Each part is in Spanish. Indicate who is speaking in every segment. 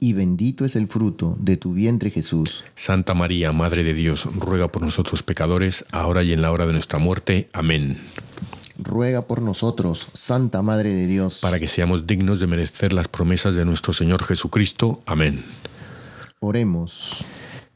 Speaker 1: y bendito es el fruto de tu vientre Jesús.
Speaker 2: Santa María, Madre de Dios, ruega por nosotros pecadores, ahora y en la hora de nuestra muerte. Amén.
Speaker 1: Ruega por nosotros, Santa Madre de Dios,
Speaker 2: para que seamos dignos de merecer las promesas de nuestro Señor Jesucristo. Amén.
Speaker 1: Oremos.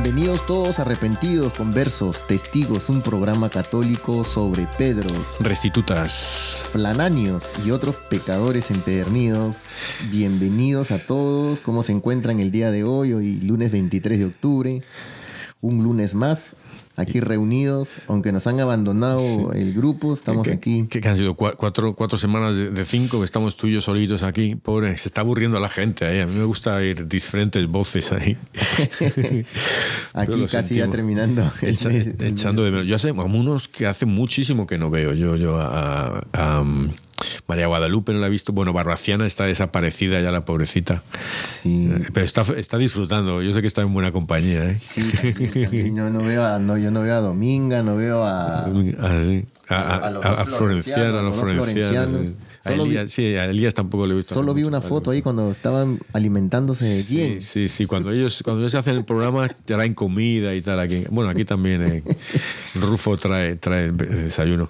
Speaker 1: Bienvenidos todos arrepentidos, conversos, testigos, un programa católico sobre Pedros,
Speaker 2: restitutas,
Speaker 1: flananios y otros pecadores empedernidos. Bienvenidos a todos, ¿cómo se encuentran el día de hoy? Hoy lunes 23 de octubre, un lunes más aquí reunidos, aunque nos han abandonado el grupo, estamos aquí.
Speaker 2: Que, han sido cuatro, cuatro semanas de, cinco que estamos tú y yo solitos aquí. Pobre, se está aburriendo la gente ahí. A mí me gusta oír diferentes voces ahí.
Speaker 1: aquí casi ya terminando.
Speaker 2: echando de menos. Yo sé, unos que hace muchísimo que no veo. Yo, yo a María Guadalupe no la he visto. Bueno, Barraciana está desaparecida ya, la pobrecita.
Speaker 1: Sí.
Speaker 2: Eh, pero está, está disfrutando. Yo sé que está en buena compañía. ¿eh?
Speaker 1: Sí, No, no, veo a, no, yo no veo a Dominga, no veo a.
Speaker 2: Ah, sí. A, a, los a, a los Florencianos. A Elías, sí, a Elías tampoco le he visto.
Speaker 1: Solo vi una foto ahí cuando estaban alimentándose bien.
Speaker 2: Sí, sí, cuando ellos, cuando ellos hacen el programa traen comida y tal. Aquí. Bueno, aquí también eh, Rufo trae, trae desayuno.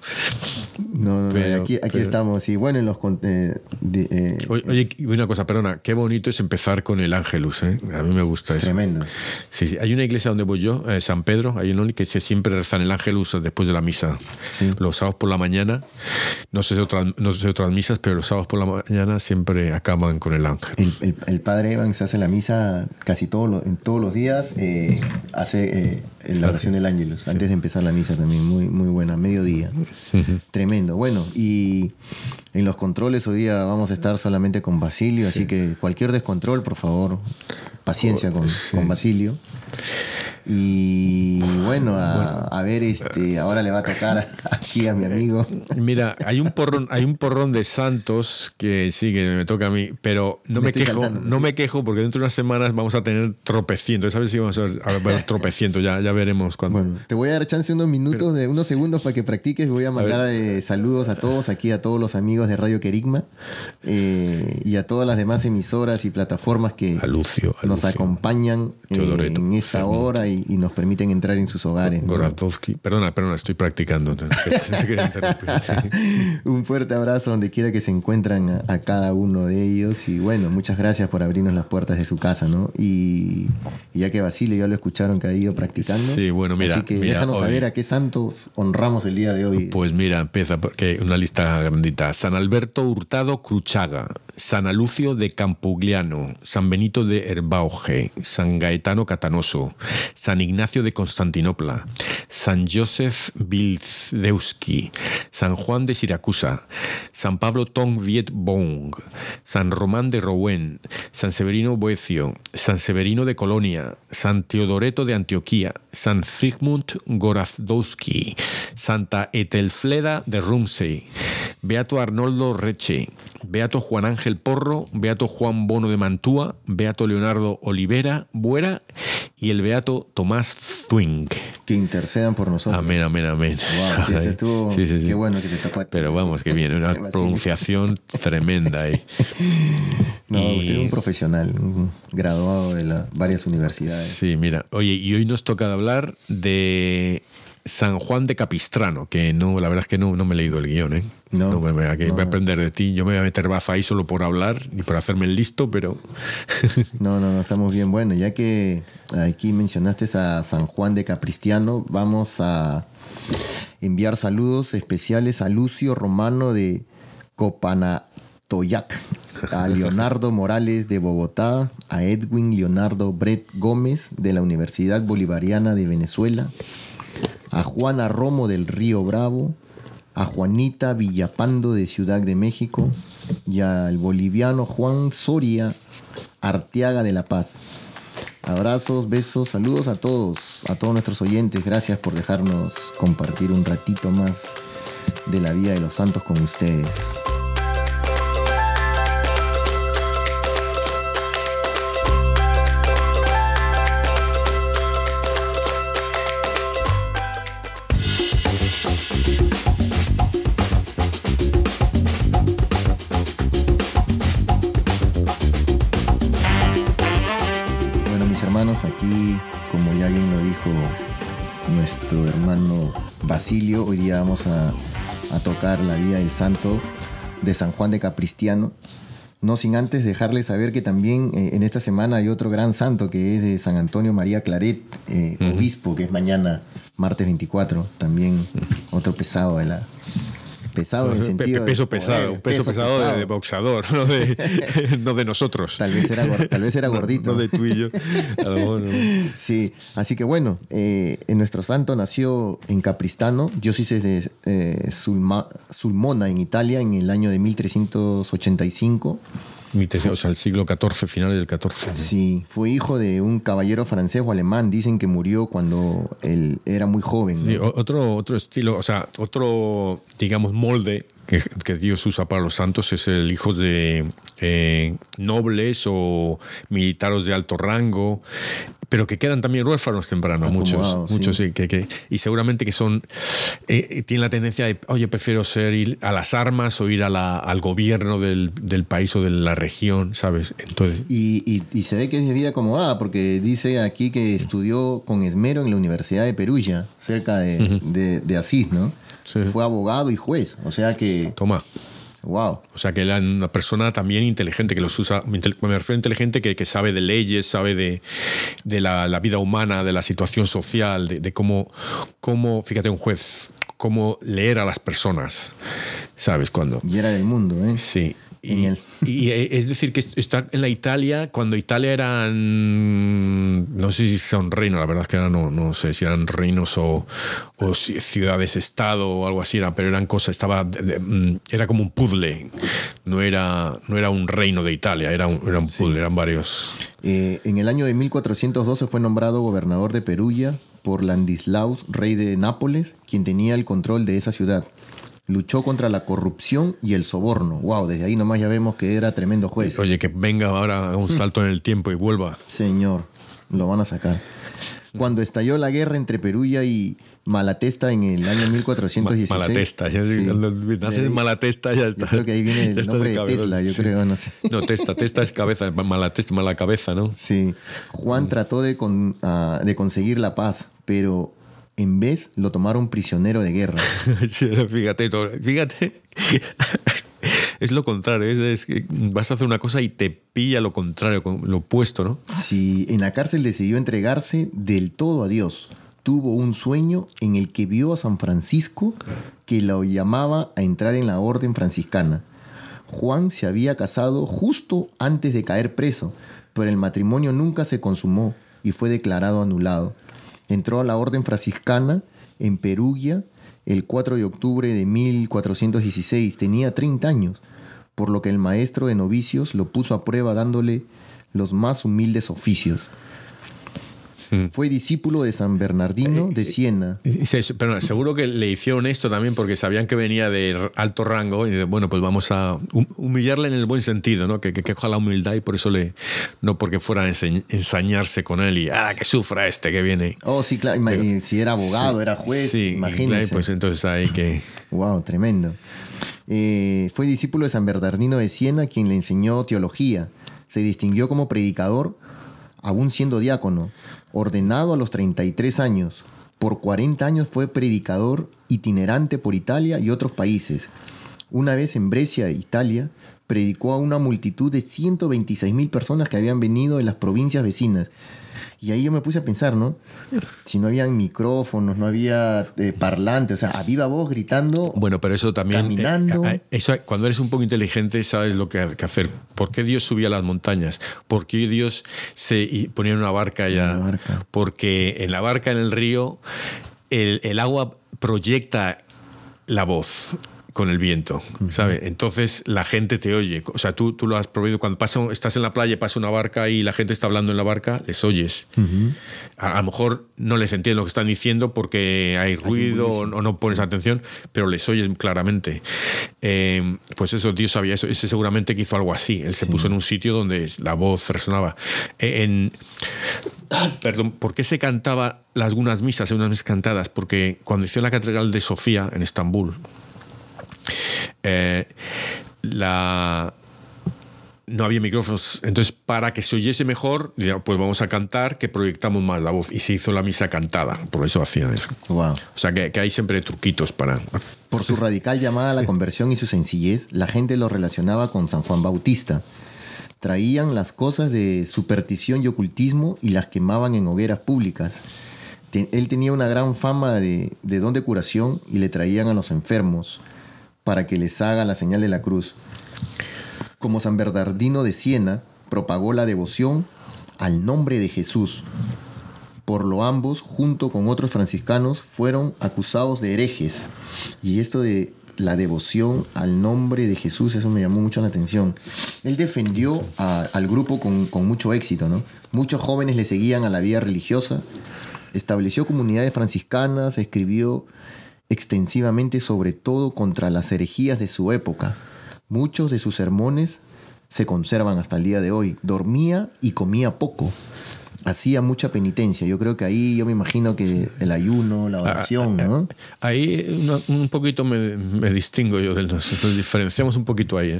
Speaker 1: No, no, aquí, aquí estamos. Y bueno, en los. Eh,
Speaker 2: eh, oye, una cosa, perdona. Qué bonito es empezar con el Ángelus. ¿eh? A mí me gusta eso.
Speaker 1: Tremendo.
Speaker 2: Sí, sí. Hay una iglesia donde voy yo, San Pedro, hay un que se siempre rezan el Ángelus después de la misa. Los sábados por la mañana. No sé si otras, no sé si otras pero los sábados por la mañana siempre acaban con el ángel.
Speaker 1: El, el, padre Evans hace la misa casi todos en todos los días, hace la oración del Ángelus, antes de empezar la misa también, muy, muy buena, mediodía. Tremendo. Bueno, y en los controles hoy día vamos a estar solamente con Basilio, así que cualquier descontrol, por favor, paciencia con, con Basilio. Y bueno, a, ver, este, ahora le va a tocar aquí a mi amigo.
Speaker 2: Mira, hay un porrón, hay un porrón de santos que sí que me toca a mí, pero no me, quejo, no me quejo porque dentro de unas semanas vamos a tener tropecientos. ¿Sabes si vamos a ver, tropecientos? Ya, ya veremos cuándo.
Speaker 1: Bueno, te voy a dar chance unos minutos, de unos segundos para que practiques. Voy a mandar eh, saludos a todos aquí, a todos los amigos de Radio Querigma eh, y a todas las demás emisoras y plataformas que nos acompañan eh, en esta hora y y, nos permiten entrar en sus hogares.
Speaker 2: Goratowski, perdona, perdona, estoy practicando.
Speaker 1: Un fuerte abrazo donde quiera que se encuentran a, cada uno de ellos y bueno, muchas gracias por abrirnos las puertas de su casa, ¿no? Y, ya que Basilio ya lo escucharon que ha ido practicando.
Speaker 2: Sí, bueno, mira.
Speaker 1: Así que déjanos saber a qué santos honramos el día de hoy.
Speaker 2: Pues mira, empieza porque una lista grandita. San Alberto Hurtado Cruchaga, San Alucio de Campugliano, San Benito de Herbauge, San Gaetano Catanoso, San Ignacio de Constantinopla, San Joseph Vilzdewski, San Juan de Siracusa, San Pablo Tong Viet Bong, San Román de Rouen, San Severino Boecio, San Severino de Colonia, San Teodoreto de Antioquía, San Zygmunt Gorazdowski, Santa Etelfleda de Rumsey, Beato Arnoldo Reche, Beato Juan Ángel Porro, Beato Juan Bono de Mantua, Beato Leonardo Olivera Buera y el Beato Tomás Zwing.
Speaker 1: Que intercedan por nosotros.
Speaker 2: Amén, amén, amén.
Speaker 1: Wow, sí, ese estuvo,
Speaker 2: Sí, sí, sí.
Speaker 1: Qué bueno que te tocó a ti.
Speaker 2: Pero vamos, que viene, una pronunciación tremenda ahí.
Speaker 1: No,
Speaker 2: Y-
Speaker 1: usted es un profesional, un graduado de varias universidades.
Speaker 2: Sí, mira, oye, y hoy nos toca hablar de San Juan de Capistrano, que no, la verdad es que no, no me he leído el guion, ¿eh?
Speaker 1: No,
Speaker 2: me que
Speaker 1: no.
Speaker 2: voy a aprender de ti. Yo me voy a meter baza ahí solo por hablar y por hacerme el listo, pero
Speaker 1: No, no, no, estamos bien. Bueno, ya que aquí mencionaste a San Juan de Capristiano, vamos a enviar saludos especiales a Lucio Romano de Copanatoyac, a Leonardo Morales de Bogotá, a Edwin Leonardo Brett Gómez de la Universidad Bolivariana de Venezuela, a Juana Romo del Río Bravo, a Juanita Villapando de Ciudad de México y al boliviano Juan Soria Arteaga de La Paz. Abrazos, besos, saludos a todos, a todos nuestros oyentes. Gracias por dejarnos compartir un ratito más de la vida de los santos con ustedes. Basilio, hoy día vamos a, a tocar la vida del santo de San Juan de Capristiano. No sin antes dejarles saber que también eh, en esta semana hay otro gran santo que es de San Antonio María Claret, eh, obispo, que es mañana, martes 24. También otro pesado de la. Pesado en el
Speaker 2: Pe-
Speaker 1: sentido. de
Speaker 2: peso
Speaker 1: poder,
Speaker 2: pesado, un peso, pesado, de- de, boxador, no de, no de nosotros.
Speaker 1: Tal vez era, gor- tal vez era
Speaker 2: No-
Speaker 1: gordito.
Speaker 2: No, de tú y yo. A lo mejor no.
Speaker 1: Sí, así que bueno, eh, en nuestro santo nació en Capristano, diócesis de eh, Sulma- Sulmona, en Italia, en el año de 1385.
Speaker 2: O sea, el siglo XIV, finales del XIV.
Speaker 1: Sí, fue hijo de un caballero francés o alemán. Dicen que murió cuando él era muy joven. ¿no?
Speaker 2: Sí, otro, otro estilo, o sea, otro, digamos, molde que, que Dios usa para los santos es el hijo de eh, nobles o militares de alto rango, pero que quedan también huérfanos temprano, muchos, muchos
Speaker 1: sí.
Speaker 2: sí, que, que- y seguramente que son, eh, tienen la tendencia de, oye, prefiero ser ir a las armas o ir a la- al gobierno del, del país o de la región, ¿sabes? Entonces,
Speaker 1: Y, y- y se ve que es de vida acomodada porque dice aquí que estudió con esmero en la Universidad de Perugia, cerca de, de- de Asís, ¿no?
Speaker 2: Sí.
Speaker 1: Fue abogado y juez, o sea que,
Speaker 2: toma.
Speaker 1: wow.
Speaker 2: O sea, que era una persona también inteligente, que los usa, me refiero a inteligente, que, que sabe de leyes, sabe de, de la, la vida humana, de la situación social, de, de cómo, cómo, fíjate, un juez, cómo leer a las personas, ¿sabes? Cuando.
Speaker 1: Y era del mundo, ¿eh?
Speaker 2: Sí. Y, y, eh, es decir, que está en la Italia, cuando Italia eran, no sé si son reinos, la verdad es que ahora no, no sé si eran reinos o, o ciudades-estado o algo así, era, pero eran cosas, estaba, mm, era como un puzzle, no era, no era un reino de Italia, era un, era un puzzle, eran varios.
Speaker 1: Eh, en el año de 1412 fue nombrado gobernador de Perugia por Ladislaus, rey de Nápoles, quien tenía el control de esa ciudad. Luchó contra la corrupción y el soborno. Wow, desde ahí nomás ya vemos que era tremendo juez.
Speaker 2: Oye, que venga ahora un salto en el tiempo y vuelva.
Speaker 1: Señor, lo van a sacar. Cuando estalló la guerra entre Perugia y Malatesta en el año 1416.
Speaker 2: Malatesta, ya
Speaker 1: Sí. De
Speaker 2: naces Malatesta ya está.
Speaker 1: Yo creo que ahí viene el nombre de
Speaker 2: cabeza,
Speaker 1: Tesla, yo
Speaker 2: sí.
Speaker 1: creo, no sé.
Speaker 2: No, testa, testa es cabeza, mala testa, mala cabeza, ¿no?
Speaker 1: Sí, Juan trató de, con- ah, de conseguir la paz, pero en vez lo tomaron prisionero de guerra.
Speaker 2: Fíjate, fíjate. Es lo contrario, es, vas a hacer una cosa y te pilla lo contrario, con- lo opuesto, ¿no?
Speaker 1: Sí, en la cárcel decidió entregarse del todo a Dios. Tuvo un sueño en el que vio a San Francisco que lo llamaba a entrar en la orden franciscana. Juan se había casado justo antes de caer preso, pero el matrimonio nunca se consumó y fue declarado anulado. Entró a la orden franciscana en Perugia el 4 de octubre de 1416. Tenía 30 años, por lo que el maestro de novicios lo puso a prueba dándole los más humildes oficios.
Speaker 2: Mm.
Speaker 1: Fue discípulo de San Bernardino de Siena.
Speaker 2: Pero seguro que le hicieron esto también porque sabían que venía de alto rango y bueno, pues vamos a humillarle en el buen sentido, ¿no? Que, que, que la humildad y por eso le. No porque fuera a ensañarse con él y, ah, que sufra este que viene.
Speaker 1: Oh, sí, claro. si era abogado, era juez, sí, imagínese.
Speaker 2: pues entonces ahí que.
Speaker 1: Wow, tremendo. Eh, fue discípulo de San Bernardino de Siena, quien le enseñó teología. Se distinguió como predicador, aún siendo diácono ordenado a los 33 años. Por 40 años fue predicador itinerante por Italia y otros países. Una vez en Brescia, Italia, predicó a una multitud de 126 mil personas que habían venido de las provincias vecinas. Y ahí yo me puse a pensar, ¿no? Si no había micrófonos, no había eh, parlantes, o sea, a viva voz gritando.
Speaker 2: Bueno, pero eso también.
Speaker 1: Eh, caminando.
Speaker 2: Eh, eso, cuando eres un poco inteligente, sabes lo que hay que hacer. ¿Por qué Dios subía a las montañas? ¿Por qué Dios se ponía en una barca ya? Porque en la barca, en el río, el, el agua proyecta la voz con el viento, ¿sabes? Entonces la gente te oye. O sea, tú, tú lo has prohibido. Cuando pasa, estás en la playa, pasa una barca y la gente está hablando en la barca, les oyes. a, lo mejor no les entiendes lo que están diciendo porque hay ruido o, no pones atención, pero les oyes claramente. Eh, pues eso, Dios sabía eso. Ese seguramente que hizo algo así. Él se puso en un sitio donde la voz resonaba. E, en, perdón, ¿por qué se cantaba algunas misas, unas misas cantadas? Porque cuando hizo la Catedral de Sofía en Estambul, eh, la, no había micrófonos. Entonces, para que se oyese mejor, pues vamos a cantar, que proyectamos más la voz. Y se hizo la misa cantada. Por eso hacían eso.
Speaker 1: Wow.
Speaker 2: O sea, que, hay siempre truquitos para...
Speaker 1: Por su radical llamada a la conversión y su sencillez, la gente lo relacionaba con San Juan Bautista. Traían las cosas de superstición y ocultismo y las quemaban en hogueras públicas. Él tenía una gran fama de, de don de curación y le traían a los enfermos para que les haga la señal de la cruz. Como San Bernardino de Siena propagó la devoción al nombre de Jesús. Por lo ambos, junto con otros franciscanos, fueron acusados de herejes. Y esto de la devoción al nombre de Jesús, eso me llamó mucho la atención. Él defendió al grupo con, con, mucho éxito, ¿no? Muchos jóvenes le seguían a la vida religiosa, estableció comunidades franciscanas, escribió extensivamente sobre todo contra las herejías de su época. Muchos de sus sermones se conservan hasta el día de hoy. Dormía y comía poco. Hacía mucha penitencia. Yo creo que ahí yo me imagino que el ayuno, la oración, ¿no?
Speaker 2: Ahí un poquito me, distingo yo de los, nos diferenciamos un poquito ahí. ¿eh?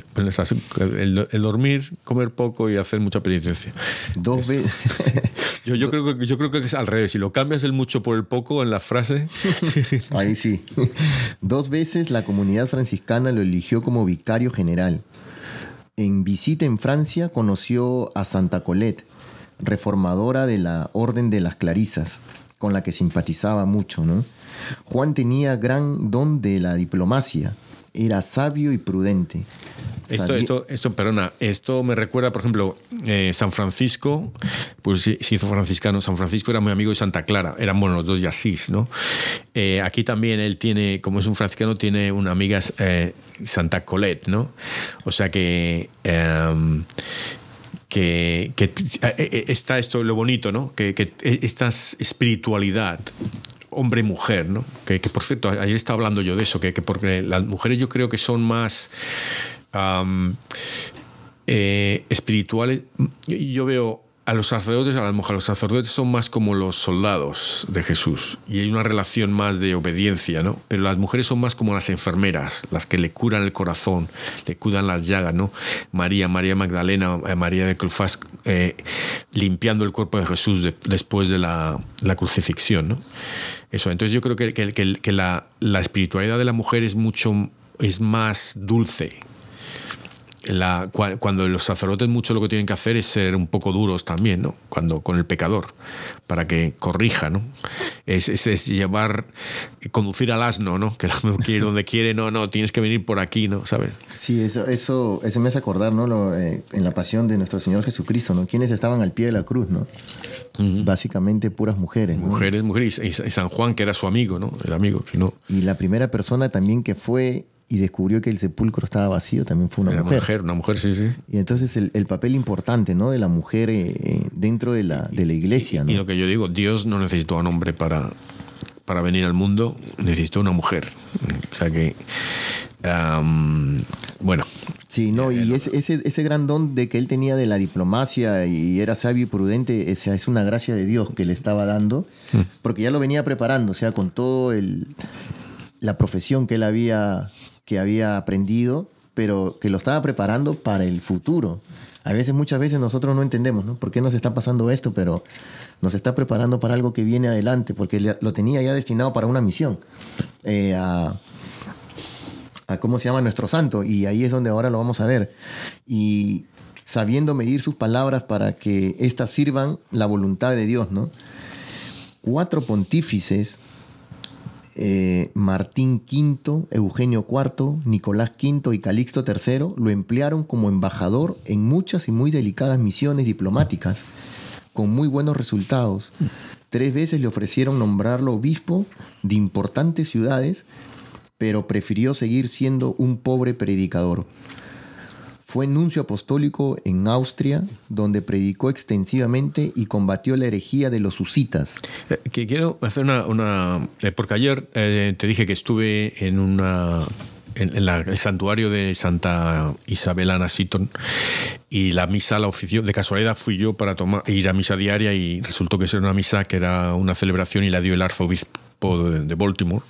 Speaker 2: El, el, dormir, comer poco y hacer mucha penitencia.
Speaker 1: Dos veces.
Speaker 2: Yo, yo, creo que, yo creo que es al revés. Si lo cambias el mucho por el poco en la frase.
Speaker 1: Ahí sí. Dos veces la comunidad franciscana lo eligió como vicario general. En visita en Francia conoció a Santa Colette, reformadora de la Orden de las Clarisas, con la que simpatizaba mucho. ¿no? Juan tenía gran don de la diplomacia, era sabio y prudente.
Speaker 2: Esto, esto, esto, perdona, esto me recuerda, por ejemplo, eh, San Francisco, pues se hizo franciscano. San Francisco era muy amigo de Santa Clara, eran bueno los dos y Asís, ¿no? Eh, aquí también él tiene, como es un franciscano, tiene una amiga eh, Santa Colette, ¿no? O sea que. Que, que, está esto lo bonito, ¿no? Que, esta espiritualidad hombre-mujer, ¿no? Que, por cierto, ayer estaba hablando yo de eso, que, que porque las mujeres yo creo que son más eh, espirituales. Yo veo a los sacerdotes, a las mujeres, los sacerdotes son más como los soldados de Jesús y hay una relación más de obediencia, ¿no? Pero las mujeres son más como las enfermeras, las que le curan el corazón, le curan las llagas, ¿no? María, María Magdalena, eh, María de Clofás, eh, limpiando el cuerpo de Jesús después de la, crucifixión, ¿no? Eso, entonces yo creo que, que, la, la espiritualidad de la mujer es mucho, es más dulce la, cuando los sacerdotes mucho lo que tienen que hacer es ser un poco duros también, ¿no? Cuando con el pecador, para que corrija, ¿no? Es, es, llevar, conducir al asno, ¿no? Que quiere ir donde quiere, no, no, tienes que venir por aquí, ¿no? ¿Sabes?
Speaker 1: Sí, eso, eso, me hace acordar, ¿no? Lo, eh, en la pasión de nuestro Señor Jesucristo, ¿no? Quienes estaban al pie de la cruz, ¿no? básicamente puras mujeres.
Speaker 2: Mujeres, mujeres, y, San Juan, que era su amigo, ¿no? El amigo, ¿no?
Speaker 1: Y la primera persona también que fue y descubrió que el sepulcro estaba vacío también fue una
Speaker 2: Era
Speaker 1: mujer.
Speaker 2: Una mujer, sí, sí.
Speaker 1: Y entonces el, el papel importante, ¿no? De la mujer eh, dentro de la, de la iglesia, ¿no?
Speaker 2: Y lo que yo digo, Dios no necesitó a un hombre para, para venir al mundo, necesitó una mujer. O sea que, bueno.
Speaker 1: Sí, no, y ese, ese, ese, gran don de que él tenía de la diplomacia y era sabio y prudente, esa es una gracia de Dios que le estaba dando, mm. porque ya lo venía preparando, o sea, con todo el, la profesión que él había que había aprendido, pero que lo estaba preparando para el futuro. A veces, muchas veces nosotros no entendemos, ¿no? ¿Por qué nos está pasando esto? Pero nos está preparando para algo que viene adelante, porque lo tenía ya destinado para una misión. Eh, a, cómo se llama nuestro santo, y ahí es donde ahora lo vamos a ver. Y sabiendo medir sus palabras para que éstas sirvan la voluntad de Dios, ¿no? Cuatro pontífices eh, Martín V, Eugenio IV, Nicolás V y Calixto III lo emplearon como embajador en muchas y muy delicadas misiones diplomáticas, con muy buenos resultados. Tres veces le ofrecieron nombrarlo obispo de importantes ciudades, pero prefirió seguir siendo un pobre predicador. Fue nuncio apostólico en Austria, donde predicó extensivamente y combatió la herejía de los husitas.
Speaker 2: Eh, que quiero hacer una... Eh, porque ayer eh, te dije que estuve en una en, el santuario de Santa Isabel Ana Seaton y la misa la ofició. De casualidad fui yo para tomar, ir a misa diaria y resultó que era una misa que era una celebración y la dio el arzobispo de, Baltimore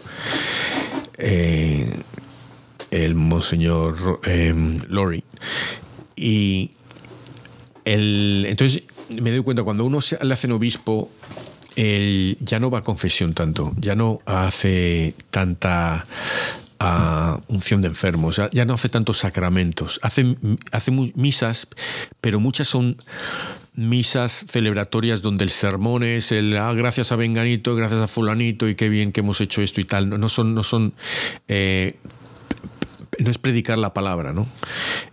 Speaker 2: el monseñor eh, Lori. Y el, entonces me doy cuenta, cuando uno le hace obispo, él ya no va a confesión tanto, ya no hace tanta ah, unción de enfermos, ya, no hace tantos sacramentos, hace, hace misas, pero muchas son misas celebratorias donde el sermón es el ah, gracias a Venganito, gracias a fulanito y qué bien que hemos hecho esto y tal. No, son, no son eh, no es predicar la palabra, ¿no?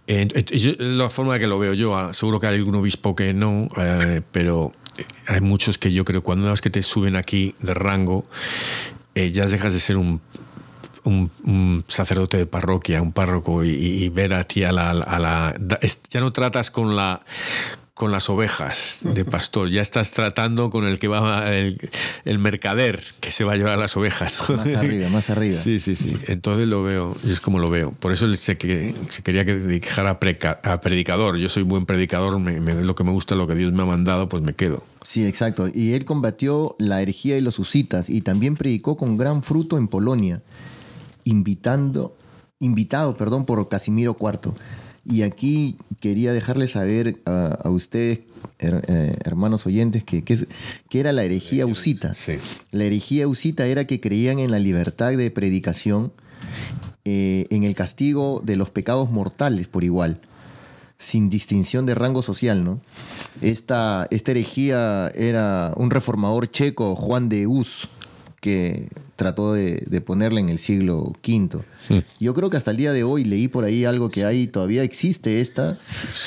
Speaker 2: es la forma que lo veo yo. Ah, seguro que hay algún obispo que no, eh, pero hay muchos que yo creo cuando una que te suben aquí de rango, eh, ya dejas de ser un, un, sacerdote de parroquia, un párroco, y, ver a ti a la, a la, Ya no tratas con la con las ovejas de pastor, ya estás tratando con el que va el, mercader que se va a llevar las ovejas.
Speaker 1: Más arriba, más arriba.
Speaker 2: Sí, sí, sí. Entonces lo veo, es como lo veo. Por eso se, se quería que dedicara a, predicador. Yo soy buen predicador, me, lo que me gusta, lo que Dios me ha mandado, pues me quedo.
Speaker 1: Sí, exacto. Y él combatió la herejía de los husitas y también predicó con gran fruto en Polonia, invitando, invitado perdón, por Casimiro IV y aquí quería dejarles saber a, ustedes, eh, hermanos oyentes, que, que, era la herejía usita. La herejía usita era que creían en la libertad de predicación, eh, en el castigo de los pecados mortales por igual, sin distinción de rango social. ¿no? Esta, esta herejía era un reformador checo, Juan de Hus, que trató de, de ponerla en el siglo V. Yo creo que hasta el día de hoy leí por ahí algo que hay, todavía existe esta,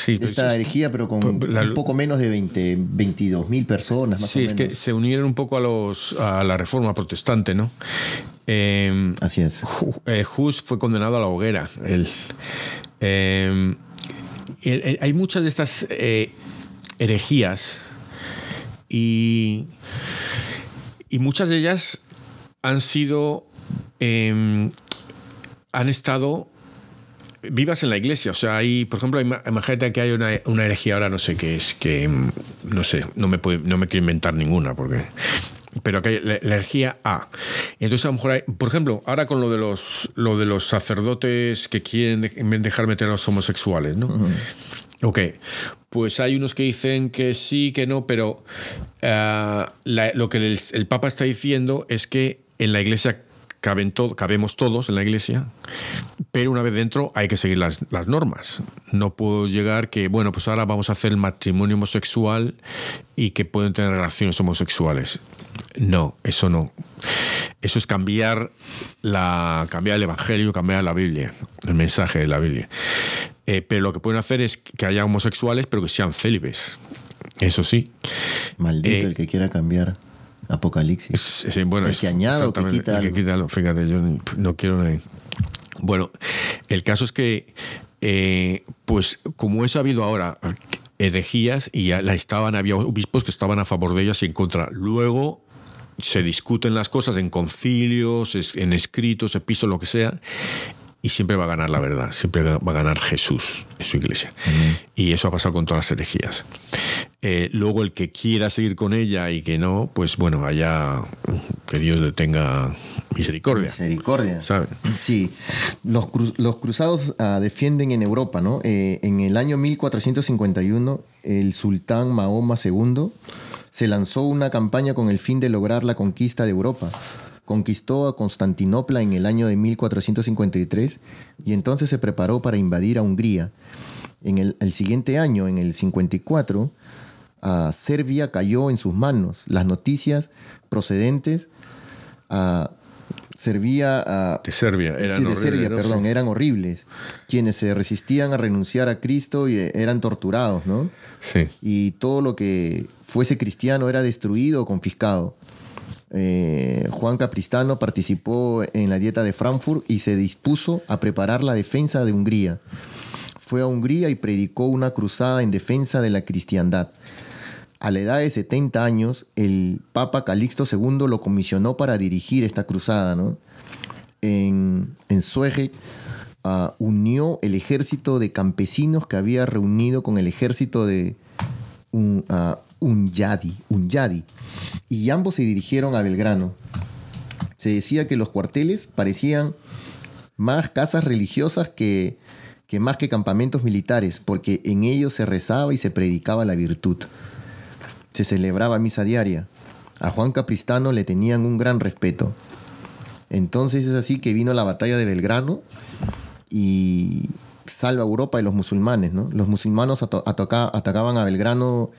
Speaker 1: esta herejía, pero con un poco menos de 20, 22 mil personas. Más
Speaker 2: sí, es que se unieron un poco a, los, a la reforma protestante, ¿no?
Speaker 1: Em, Así es.
Speaker 2: Eh, Hus fue condenado a la hoguera. Em, hay muchas de estas eh, herejías y, y muchas de ellas han sido, em, han estado vivas en la iglesia. O sea, hay, por ejemplo, imagínate que hay una, una, herejía ahora, no sé qué es, que em, no sé, no me, puede, no me quiero inventar ninguna, porque. Pero que hay la, herejía A. Entonces, a lo mejor hay, por ejemplo, ahora con lo de los, lo de los sacerdotes que quieren dejar meter a los homosexuales, ¿no? Ok, pues hay unos que dicen que sí, que no, pero eh, lo que el, Papa está diciendo es que en la iglesia caben cabemos todos en la iglesia, pero una vez dentro hay que seguir las, normas. No puedo llegar que, bueno, pues ahora vamos a hacer el matrimonio homosexual y que pueden tener relaciones homosexuales. No, eso no. Eso es cambiar, la, cambiar el Evangelio, cambiar la Biblia, el mensaje de la Biblia. Eh, pero lo que pueden hacer es que haya homosexuales, pero que sean célibes. Eso sí.
Speaker 1: Maldito eh, el que quiera cambiar Apocalipsis.
Speaker 2: Sí, bueno,
Speaker 1: el que o que quita,
Speaker 2: el que quita Fíjate, yo no quiero... Bueno, el caso es que, eh, pues como ha habido ahora, herejías y ya la estaban, había obispos que estaban a favor de ellas y en contra. Luego se discuten las cosas en concilios, en escritos, epístolas, lo que sea, y siempre va a ganar la verdad, siempre va a ganar Jesús en su iglesia. Y eso ha pasado con todas las herejías. Eh, luego el que quiera seguir con ella y que no, pues bueno, allá que Dios le tenga misericordia.
Speaker 1: Misericordia. Sí, los, los cruzados uh, defienden en Europa, ¿no? Eh, en el año 1451, el sultán Mahoma II se lanzó una campaña con el fin de lograr la conquista de Europa. Conquistó a Constantinopla en el año de 1453 y entonces se preparó para invadir a Hungría. En el, siguiente año, en el 54, a Serbia cayó en sus manos. Las noticias procedentes a
Speaker 2: de Serbia eran
Speaker 1: de Serbia, perdón, eran horribles. Quienes se resistían a renunciar a Cristo y eh, eran torturados, ¿no?
Speaker 2: Sí.
Speaker 1: Y todo lo que fuese cristiano era destruido o confiscado. Eh, Juan Capristano participó en la dieta de Frankfurt y se dispuso a preparar la defensa de Hungría. Fue a Hungría y predicó una cruzada en defensa de la cristiandad. A la edad de 70 años, el Papa Calixto II lo comisionó para dirigir esta cruzada. En, en ah, unió el ejército de campesinos que había reunido con el ejército de un, uh, yadi, un yadi, y ambos se dirigieron a Belgrano. Se decía que los cuarteles parecían más casas religiosas que, que más que campamentos militares, porque en ellos se rezaba y se predicaba la virtud se celebraba misa diaria. A Juan Capristano le tenían un gran respeto. Entonces es así que vino la batalla de Belgrano y salva Europa y los musulmanes. ¿no? Los musulmanos atacaban a Belgrano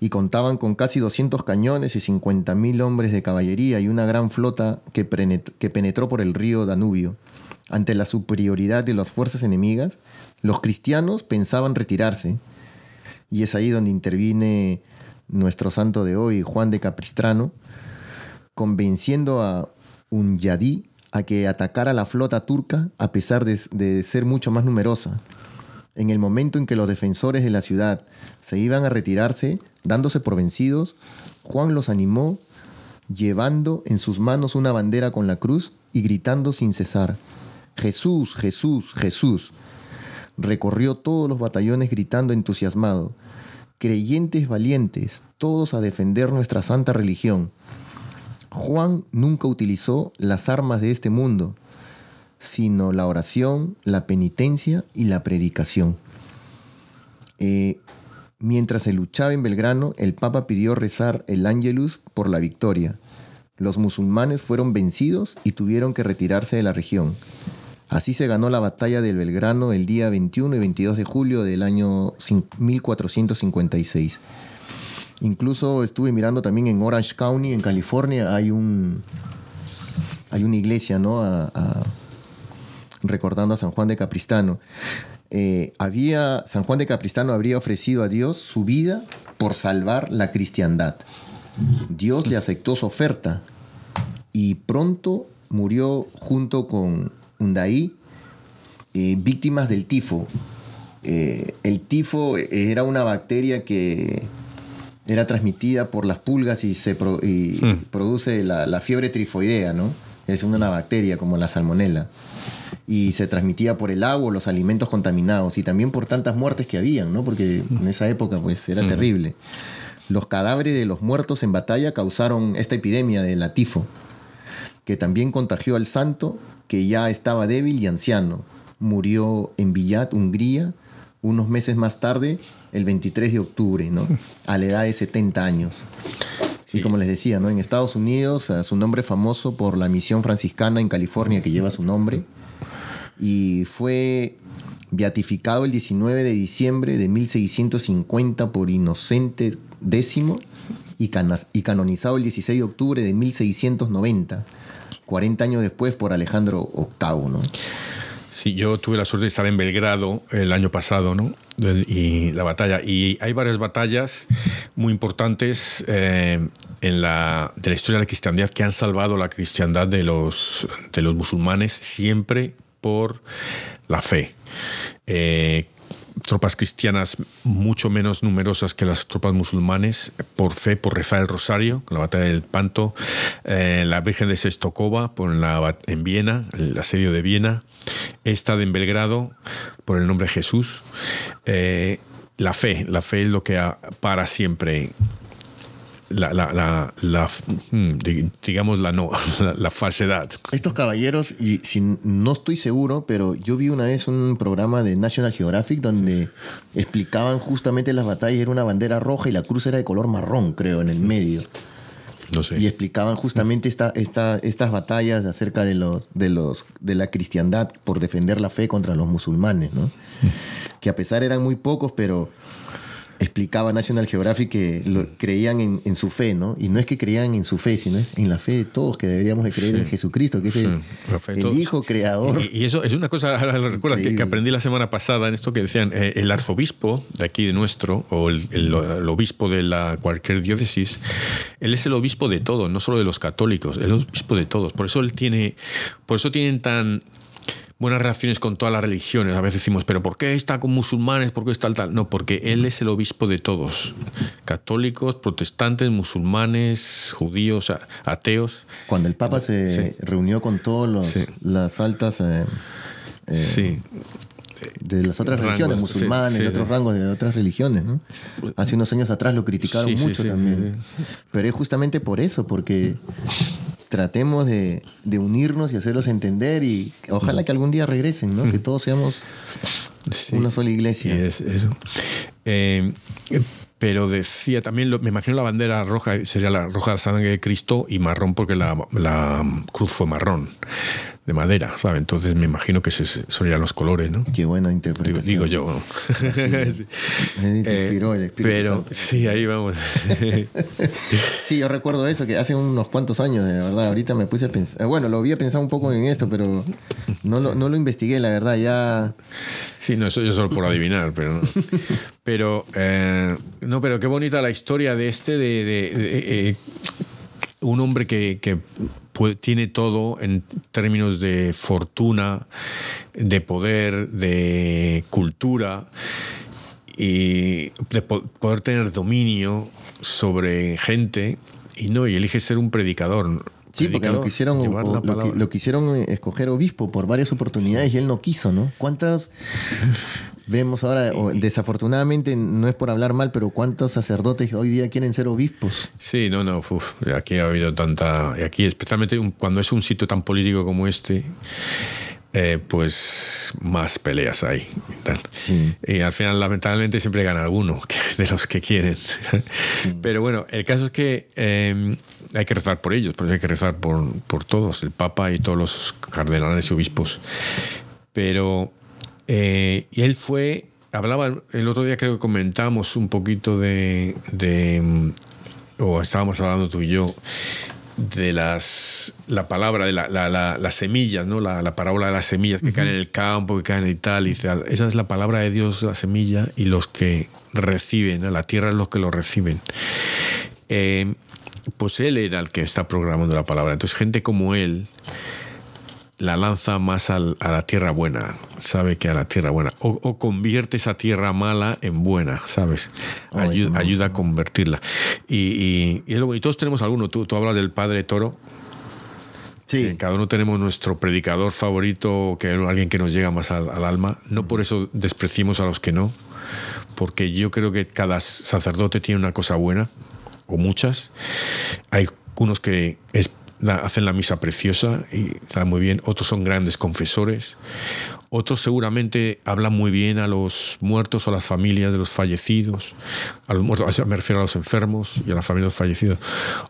Speaker 1: y contaban con casi 200 cañones y 50.000 hombres de caballería y una gran flota que penetró por el río Danubio. Ante la superioridad de las fuerzas enemigas, los cristianos pensaban retirarse. Y es ahí donde interviene nuestro santo de hoy, Juan de Capistrano, convenciendo a un yadí a que atacara la flota turca a pesar de, ser mucho más numerosa. En el momento en que los defensores de la ciudad se iban a retirarse, dándose por vencidos, Juan los animó llevando en sus manos una bandera con la cruz y gritando sin cesar, Jesús, Jesús, Jesús. Recorrió todos los batallones gritando entusiasmado, creyentes valientes, todos a defender nuestra santa religión. Juan nunca utilizó las armas de este mundo, sino la oración, la penitencia y la predicación. Eh, mientras se luchaba en Belgrano, el Papa pidió rezar el Ángelus por la victoria. Los musulmanes fueron vencidos y tuvieron que retirarse de la región. Así se ganó la batalla del Belgrano el día 21 y 22 de julio del año 1456. Incluso estuve mirando también en Orange County, en California, hay un hay una iglesia, ¿no? recordando a San Juan de Capristano. Eh, había, San Juan de Capristano habría ofrecido a Dios su vida por salvar la cristiandad. Dios le aceptó su oferta y pronto murió junto con Undaí, eh, víctimas del tifo. Eh, el tifo era una bacteria que era transmitida por las pulgas y se hmm. produce la, fiebre trifoidea, ¿no? Es una bacteria como la salmonela. Y se transmitía por el agua, los alimentos contaminados y también por tantas muertes que habían, ¿no? Porque en esa época pues era hmm. terrible. Los cadáveres de los muertos en batalla causaron esta epidemia de la tifo, que también contagió al santo que ya estaba débil y anciano. Murió en Villat, Hungría, unos meses más tarde, el 23 de octubre, ¿no? a la edad de 70 años. Y como les decía, ¿no? en Estados Unidos, su nombre famoso por la misión franciscana en California que lleva su nombre. Y fue beatificado el 19 de diciembre de 1650 por Inocente X y, y canonizado el 16 de octubre de 1690 40 años después por Alejandro VIII, ¿no?
Speaker 2: Sí, yo tuve la suerte de estar en Belgrado el año pasado, ¿no? Y la batalla. Y hay varias batallas muy importantes eh, en la, de la historia de la cristiandad que han salvado la cristiandad de los, de los musulmanes siempre por la fe. Eh, tropas cristianas mucho menos numerosas que las tropas musulmanes por fe, por rezar el rosario, la batalla del Panto, eh, la Virgen de Sestokova por la, en Viena, el asedio de Viena, esta de en Belgrado por el nombre de Jesús. Eh, la fe, la fe es lo que para siempre la, la, la, hmm, digamos la no, la, falsedad.
Speaker 1: Estos caballeros, y no estoy seguro, pero yo vi una vez un programa de National Geographic donde explicaban justamente las batallas, era una bandera roja y la cruz era de color marrón, creo, en el medio.
Speaker 2: No sé.
Speaker 1: Y explicaban justamente esta, esta, estas batallas acerca de los, de los de la cristiandad por defender la fe contra los musulmanes, ¿no? Mm. Que a pesar eran muy pocos, pero explicaba National Geographic que lo, creían en, su fe, ¿no? Y no es que creían en su fe, sino en la fe de todos, que deberíamos de creer en Jesucristo, que es el, Hijo Creador.
Speaker 2: Y, eso es una cosa, recuerda que, aprendí la semana pasada en esto que decían, eh, el arzobispo de aquí de nuestro, o el, obispo de la cualquier diócesis, él es el obispo de todos, no solo de los católicos, es el obispo de todos. Por eso él tiene, por eso tienen tan buenas relaciones con todas las religiones. A veces decimos, pero ¿por qué está con musulmanes? ¿Por qué está tal? No, porque él es el obispo de todos. Católicos, protestantes, musulmanes, judíos, ateos.
Speaker 1: Cuando el Papa se reunió con todas las altas... Eh,
Speaker 2: eh, sí
Speaker 1: de las otras religiones, musulmanes, de otros rangos de otras religiones. ¿no? Hace unos años atrás lo criticaron mucho también. Pero es justamente por eso, porque tratemos de, unirnos y hacerlos entender y ojalá que algún día regresen, ¿no? Que todos seamos una sola iglesia.
Speaker 2: Es eso. Eh, pero decía también, me imagino la bandera roja sería la roja de sangre de Cristo y marrón porque la, la cruz fue marrón de madera, ¿sabes? Entonces me imagino que se serían los colores, ¿no?
Speaker 1: Qué buena interpretación.
Speaker 2: Digo, yo.
Speaker 1: Sí. Me inspiró el Espíritu
Speaker 2: Pero sí, ahí vamos.
Speaker 1: sí, yo recuerdo eso, que hace unos cuantos años, de verdad, ahorita me puse a pensar, bueno, lo había pensado un poco en esto, pero no lo, no lo investigué, la verdad, ya...
Speaker 2: Sí, no, eso yo solo por adivinar, pero no. Pero, eh, no, pero qué bonita la historia de este, de, eh, un hombre que, que tiene todo en términos de fortuna, de poder, de cultura y de poder tener dominio sobre gente y no, y elige ser un predicador.
Speaker 1: Sí, porque lo quisieron, lo, quisieron escoger obispo por varias oportunidades y él no quiso, ¿no? ¿Cuántas Vemos ahora, desafortunadamente, no es por hablar mal, pero ¿cuántos sacerdotes hoy día quieren ser obispos?
Speaker 2: Sí, no, no, aquí ha habido tanta. Aquí, especialmente cuando es un sitio tan político como este, eh, pues más peleas hay. Y, al final, lamentablemente, siempre gana alguno de los que quieren. Pero bueno, el caso es que em, hay que rezar por ellos, porque hay que rezar por, por todos, el Papa y todos los cardenales y obispos. Pero eh, y él fue, hablaba, el otro día creo que comentamos un poquito de, mm, o estábamos hablando tú y yo, de las la palabra de la, las semillas, ¿no? La, parábola de las semillas que caen en el campo, que caen en tal y tal. Esa es la palabra de Dios, la semilla, y los que reciben, la tierra es los que lo reciben. Eh, pues él era el que está programando la palabra. Entonces, gente como él, la lanza más a la tierra buena, sabe que a la tierra buena, o, convierte esa tierra mala en buena, ¿sabes? Oh, ayuda, a convertirla. Y, y, todos tenemos alguno, tú, tú hablas del Padre Toro.
Speaker 1: Sí.
Speaker 2: Cada uno tenemos nuestro predicador favorito, que alguien que nos llega más al, al alma. No por eso despreciemos a los que no, porque yo creo que cada sacerdote tiene una cosa buena, o muchas. Hay unos que hacen la misa preciosa y está muy bien. Otros son grandes confesores. Otros seguramente hablan muy bien a los muertos o a las familias de los fallecidos. A los muertos, me refiero a los enfermos y a las familias de los fallecidos.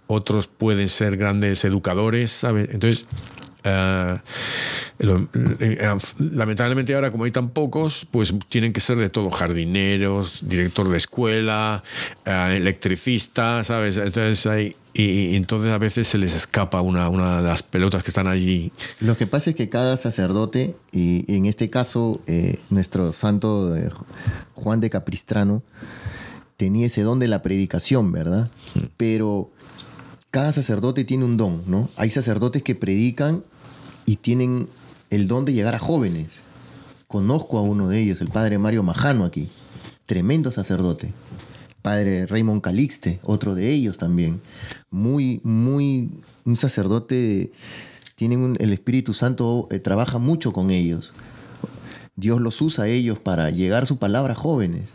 Speaker 2: Otros pueden ser grandes educadores, ¿sabes? Entonces, eh, eh, lamentablemente ahora como hay tan pocos, pues tienen que ser de todo, jardineros, director de escuela, eh, electricista, ¿sabes? Entonces hay, y, entonces a veces se les escapa una, una de las pelotas que están allí.
Speaker 1: Lo que pasa es que cada sacerdote, y en este caso eh, nuestro santo eh, Juan de Capistrano, tenía ese don de la predicación, ¿verdad? Pero cada sacerdote tiene un don, ¿no? Hay sacerdotes que predican y tienen el don de llegar a jóvenes. Conozco a uno de ellos, el padre Mario Majano aquí, tremendo sacerdote. Padre Raymond Calixte, otro de ellos también. Muy, muy, un sacerdote, tienen el Espíritu Santo, eh, trabaja mucho con ellos. Dios los usa a ellos para llegar su palabra a jóvenes.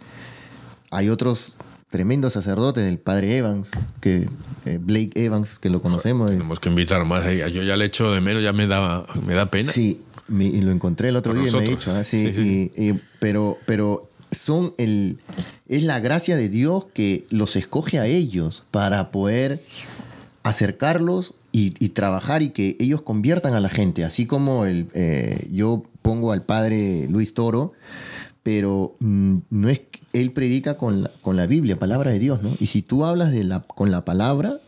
Speaker 1: Hay otros tremendos sacerdotes, el padre Evans, que eh, Blake Evans, que lo conocemos.
Speaker 2: Tenemos que invitar más. Yo ya le echo de menos, ya me da, me da pena.
Speaker 1: Sí, y lo encontré el otro día y me he dicho, ah, sí, pero, pero son el, es la gracia de Dios que los escoge a ellos para poder acercarlos y, trabajar y que ellos conviertan a la gente, así como el, eh, yo pongo al padre Luis Toro, pero mm, no es él predica con la, con la Biblia, palabra de Dios, ¿no? Y si tú hablas de la, con la palabra,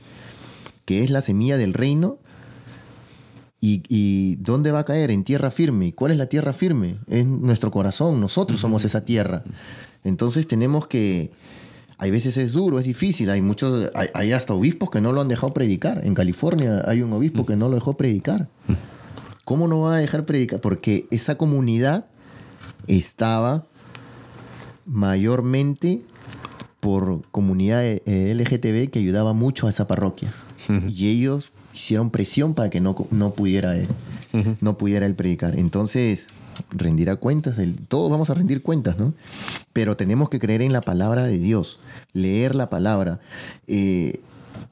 Speaker 1: que es la semilla del reino, y, dónde va a caer? En tierra firme. ¿Y cuál es la tierra firme? Es nuestro corazón, nosotros somos esa tierra. Entonces tenemos que, hay veces es duro, es difícil, hay muchos, hay, hasta obispos que no lo han dejado predicar. En California hay un obispo que no lo dejó predicar. ¿Cómo no va a dejar predicar? Porque esa comunidad estaba mayormente por comunidad eh, LGTB que ayudaba mucho a esa parroquia. Y ellos hicieron presión para que no, no pudiera él, no pudiera él predicar. Entonces, rendirá cuentas, todos vamos a rendir cuentas, ¿no? Pero tenemos que creer en la palabra de Dios, leer la palabra. Eh,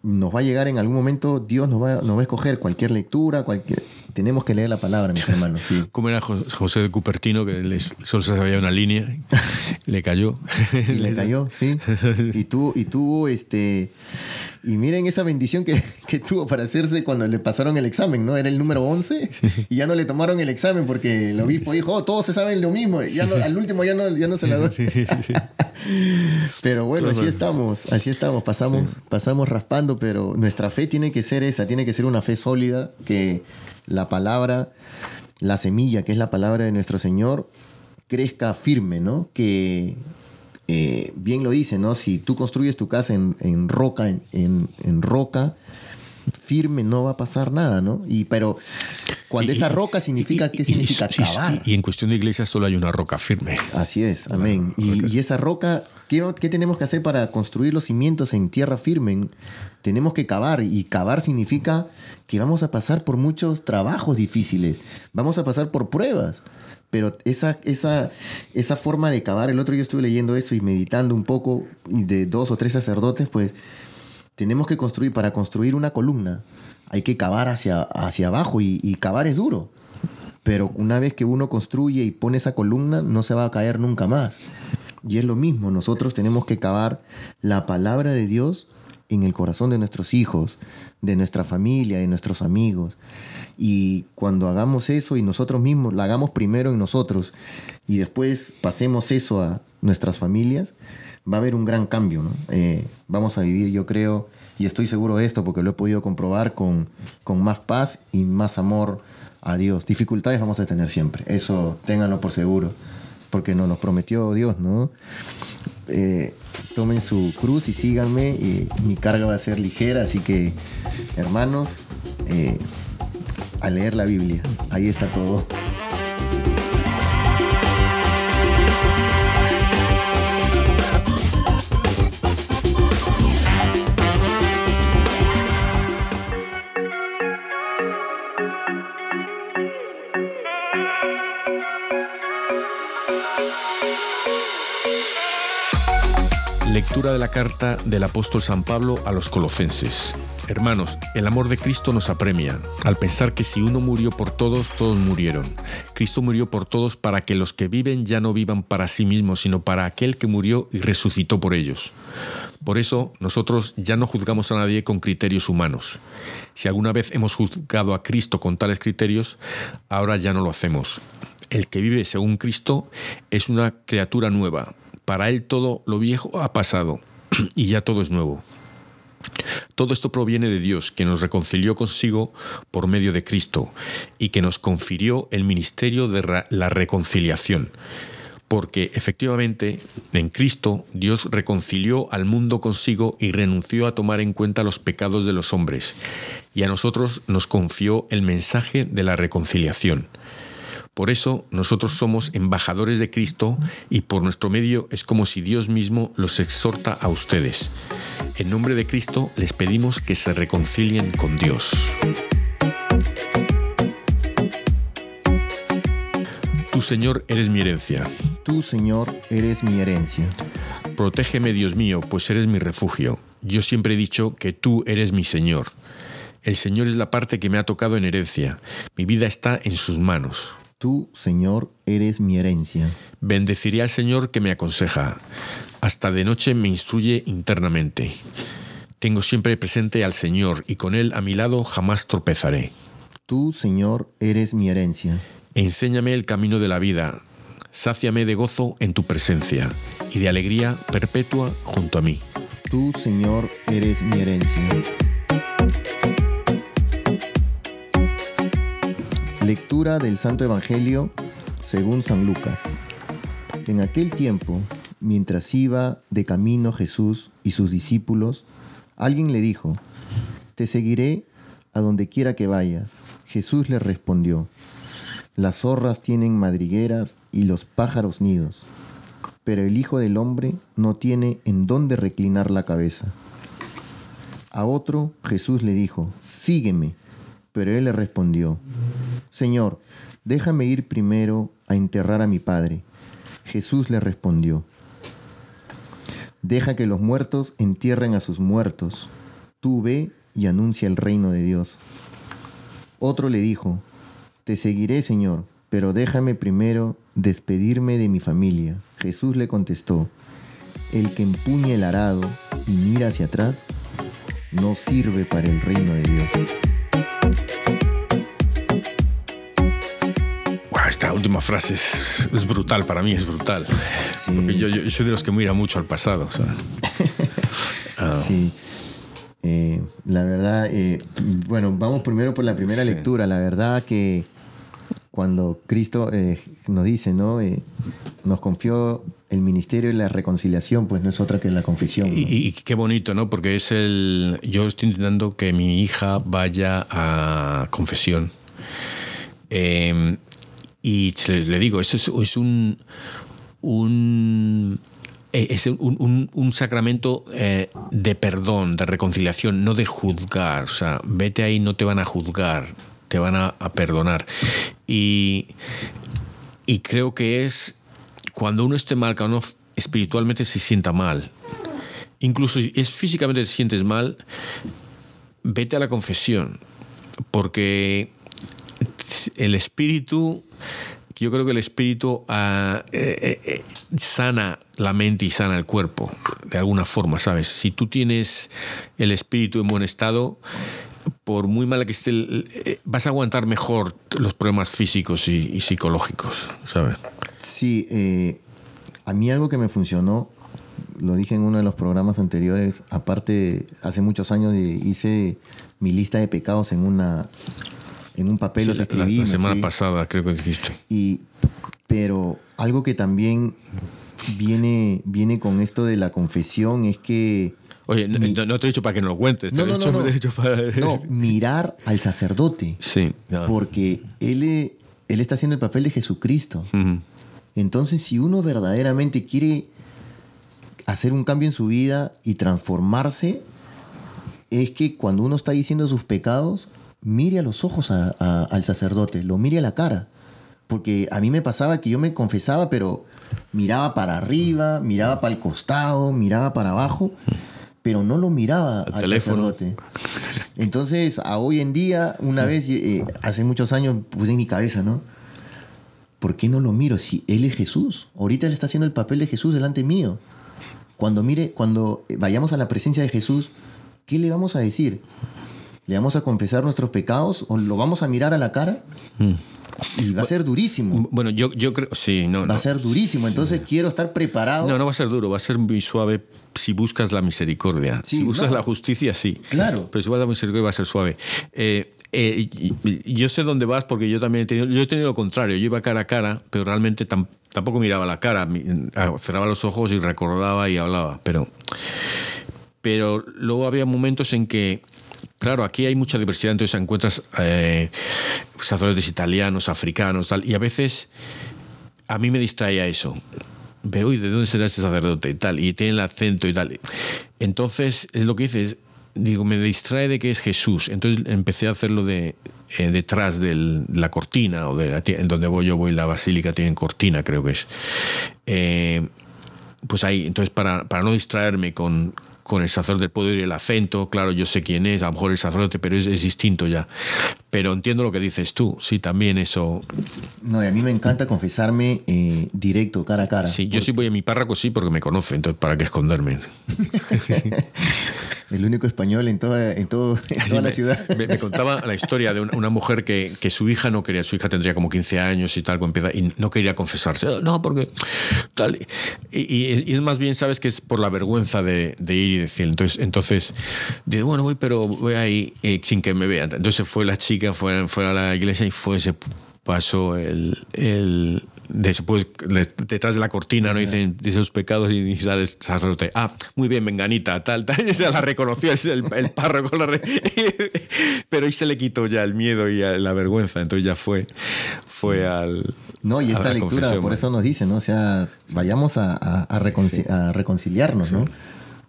Speaker 1: nos va a llegar en algún momento, Dios nos va, nos va a escoger cualquier lectura, cualquier, tenemos que leer la palabra, mis hermanos. Sí.
Speaker 2: Como era José de Cupertino, que solo se sabía una línea, le cayó.
Speaker 1: le cayó, sí. Y tuvo, y tuvo este. Y miren esa bendición que, tuvo para hacerse cuando le pasaron el examen, ¿no? Era el número 11 y ya no le tomaron el examen porque el obispo dijo, oh, todos se saben lo mismo. Ya al último ya no, ya no se la doy. Pero bueno, así estamos, así estamos, pasamos, pasamos raspando, pero nuestra fe tiene que ser esa, tiene que ser una fe sólida que la palabra, la semilla, que es la palabra de nuestro Señor, crezca firme, ¿no? Que eh, bien lo dice, ¿no? Si tú construyes tu casa en, roca, en, roca, firme no va a pasar nada, ¿no? Y pero cuando esa roca significa, ¿qué significa cavar?
Speaker 2: Y en cuestión de iglesia solo hay una roca firme.
Speaker 1: Así es, amén. Y, esa roca, ¿qué, ¿qué, tenemos que hacer para construir los cimientos en tierra firme? Tenemos que cavar y cavar significa que vamos a pasar por muchos trabajos difíciles, vamos a pasar por pruebas. Pero esa, esa, esa forma de cavar, el otro día estuve leyendo eso y meditando un poco de dos o tres sacerdotes, pues tenemos que construir, para construir una columna, hay que cavar hacia, hacia abajo y, y cavar es duro. Pero una vez que uno construye y pone esa columna, no se va a caer nunca más. Y es lo mismo, nosotros tenemos que cavar la palabra de Dios en el corazón de nuestros hijos, de nuestra familia, de nuestros amigos. Y cuando hagamos eso y nosotros mismos, la hagamos primero en nosotros y después pasemos eso a nuestras familias, va a haber un gran cambio. Eh, vamos a vivir, yo creo, y estoy seguro de esto porque lo he podido comprobar con, con más paz y más amor a Dios. Dificultades vamos a tener siempre, eso ténganlo por seguro, porque nos lo prometió Dios, ¿no? Eh, tomen su cruz y síganme. Y mi carga va a ser ligera, así que hermanos, eh, a leer la Biblia. Ahí está todo.
Speaker 2: De la carta del apóstol San Pablo a los colosenses. Hermanos, el amor de Cristo nos apremia, al pensar que si uno murió por todos, todos murieron. Cristo murió por todos para que los que viven ya no vivan para sí mismos, sino para aquel que murió y resucitó por ellos. Por eso nosotros ya no juzgamos a nadie con criterios humanos. Si alguna vez hemos juzgado a Cristo con tales criterios, ahora ya no lo hacemos. El que vive según Cristo es una criatura nueva para él todo lo viejo ha pasado y ya todo es nuevo. Todo esto proviene de Dios, que nos reconcilió consigo por medio de Cristo y que nos confirió el ministerio de la reconciliación. Porque efectivamente en Cristo Dios reconcilió al mundo consigo y renunció a tomar en cuenta los pecados de los hombres, y a nosotros nos confió el mensaje de la reconciliación. Por eso nosotros somos embajadores de Cristo y por nuestro medio es como si Dios mismo los exhorta a ustedes. En nombre de Cristo les pedimos que se reconcilien con Dios. Tú, Señor, eres mi herencia.
Speaker 1: Tú, Señor, eres mi herencia.
Speaker 2: Protégeme, Dios mío, pues eres mi refugio. Yo siempre he dicho que tú eres mi Señor. El Señor es la parte que me ha tocado en herencia. Mi vida está en sus manos.
Speaker 1: Tú, Señor, eres mi herencia.
Speaker 2: Bendeciré al Señor que me aconseja. Hasta de noche me instruye internamente. Tengo siempre presente al Señor y con Él a mi lado jamás tropezaré.
Speaker 1: Tú, Señor, eres mi herencia.
Speaker 2: Enséñame el camino de la vida. Sáciame de gozo en tu presencia y de alegría perpetua junto a mí.
Speaker 1: Tú, Señor, eres mi herencia. Lectura del Santo Evangelio según San Lucas. En aquel tiempo, mientras iba de camino Jesús y sus discípulos, alguien le dijo, Te seguiré a donde quiera que vayas. Jesús le respondió, Las zorras tienen madrigueras y los pájaros nidos, pero el Hijo del Hombre no tiene en dónde reclinar la cabeza. A otro Jesús le dijo, Sígueme. Pero él le respondió, Señor, déjame ir primero a enterrar a mi padre. Jesús le respondió, Deja que los muertos entierren a sus muertos. Tú ve y anuncia el reino de Dios. Otro le dijo, Te seguiré, Señor, pero déjame primero despedirme de mi familia. Jesús le contestó, El que empuña el arado y mira hacia atrás, no sirve para el reino de Dios.
Speaker 2: Esta última frase es, brutal para mí, es brutal. Porque yo, soy de los que mira mucho al pasado.
Speaker 1: Ah. Sí. Eh, la verdad, eh, bueno, vamos primero por la primera lectura. La verdad que cuando Cristo eh, nos dice, ¿no? nos confió el ministerio de la reconciliación, pues no es otra que la confesión.
Speaker 2: Y, qué bonito, ¿no? Porque es el. Yo estoy intentando que mi hija vaya a confesión. Eh, y le digo, eso es, un, un es un, sacramento eh, de perdón, de reconciliación, no de juzgar. O sea, vete ahí, no te van a juzgar, te van a, perdonar. Y, y, creo que es cuando uno esté mal, cuando uno espiritualmente se sienta mal, incluso si es físicamente te sientes mal, vete a la confesión, porque el espíritu yo creo que el espíritu ah, eh, eh, eh, sana la mente y sana el cuerpo, de alguna forma, ¿sabes? Si tú tienes el espíritu en buen estado, por muy mala que esté, vas a aguantar mejor los problemas físicos y, psicológicos, ¿sabes?
Speaker 1: Sí, a mí algo que me funcionó, lo dije en uno de los programas anteriores, aparte, hace muchos años hice mi lista de pecados en una en un papel los escribí.
Speaker 2: La, semana pasada creo que dijiste.
Speaker 1: Y, pero algo que también viene, viene con esto de la confesión es que...
Speaker 2: Oye, no, te he dicho para que no lo cuentes.
Speaker 1: No, no, no, no. mirar al sacerdote.
Speaker 2: Sí.
Speaker 1: Porque él, él está haciendo el papel de Jesucristo. Entonces, si uno verdaderamente quiere hacer un cambio en su vida y transformarse, es que cuando uno está diciendo sus pecados, mire a los ojos al sacerdote, lo mire a la cara. Porque a mí me pasaba que yo me confesaba, pero miraba para arriba, miraba para el costado, miraba para abajo, pero no lo miraba al sacerdote. Entonces, a hoy en día, una vez, eh, hace muchos años, puse en mi cabeza, ¿no? ¿Por qué no lo miro? Si Él es Jesús. Ahorita Él está haciendo el papel de Jesús delante mío. Cuando mire, cuando vayamos a la presencia de Jesús, ¿qué le vamos a decir? Le vamos a confesar nuestros pecados o lo vamos a mirar a la cara.
Speaker 2: Mm.
Speaker 1: Y va a ser durísimo.
Speaker 2: Bueno, yo, yo creo, sí, no.
Speaker 1: Va a ser durísimo, entonces quiero estar preparado.
Speaker 2: No, no va a ser duro, va a ser muy suave si buscas la misericordia.
Speaker 1: Sí,
Speaker 2: si buscas la justicia, sí.
Speaker 1: Claro.
Speaker 2: Pero si buscas la misericordia va a ser suave. Eh, eh, yo sé dónde vas porque yo también he tenido, yo he tenido lo contrario. Yo iba cara a cara, pero realmente tam- tampoco miraba la cara. Ah, Cerraba los ojos y recordaba y hablaba. Pero, pero luego había momentos en que, claro, aquí hay mucha diversidad, entonces encuentras eh, sacerdotes italianos, africanos, tal, y a veces a mí me distraía eso. Pero, uy, ¿de dónde será este sacerdote y tal? Y tiene el acento y tal. Entonces, es lo que dices, digo, me distrae de que es Jesús. Entonces empecé a hacerlo de, eh, detrás de la cortina, o de en donde voy yo, voy la basílica, tienen cortina, creo que es. Eh, pues ahí, entonces para, para no distraerme con, con el sacerdote, puedo ir el acento, claro, yo sé quién es, a lo mejor el sacerdote, pero es, es distinto ya. Pero entiendo lo que dices tú, sí, también eso.
Speaker 1: No, y a mí me encanta confesarme eh, directo, cara a cara.
Speaker 2: Sí, yo sí voy a mi párroco, sí, porque me conoce, entonces ¿para qué esconderme?
Speaker 1: El único español en toda, en todo, en
Speaker 2: Así
Speaker 1: toda la
Speaker 2: me,
Speaker 1: ciudad.
Speaker 2: Me, me contaba la historia de una, una mujer que, que su hija no quería, su hija tendría como 15 años y tal, empieza, y no quería confesarse. No, porque tal. Y, y- más bien, sabes que es por la vergüenza de, de ir y decir. Entonces, entonces dice, bueno, voy, pero voy ahí eh, sin que me vean. Entonces fue la chica, fue, fue a la iglesia y fue ese pasó el, el después detrás de la cortina no dicen de esos pecados y, y sale el sacerdote ah muy bien menganita tal tal y se la reconoció el, el párroco la re- pero ahí se le quitó ya el miedo y la vergüenza entonces ya fue fue al
Speaker 1: No, y esta lectura,
Speaker 2: confesión,
Speaker 1: por eso nos dice, ¿no? O sea, vayamos a, a- a reconci- a reconciliarnos, ¿no?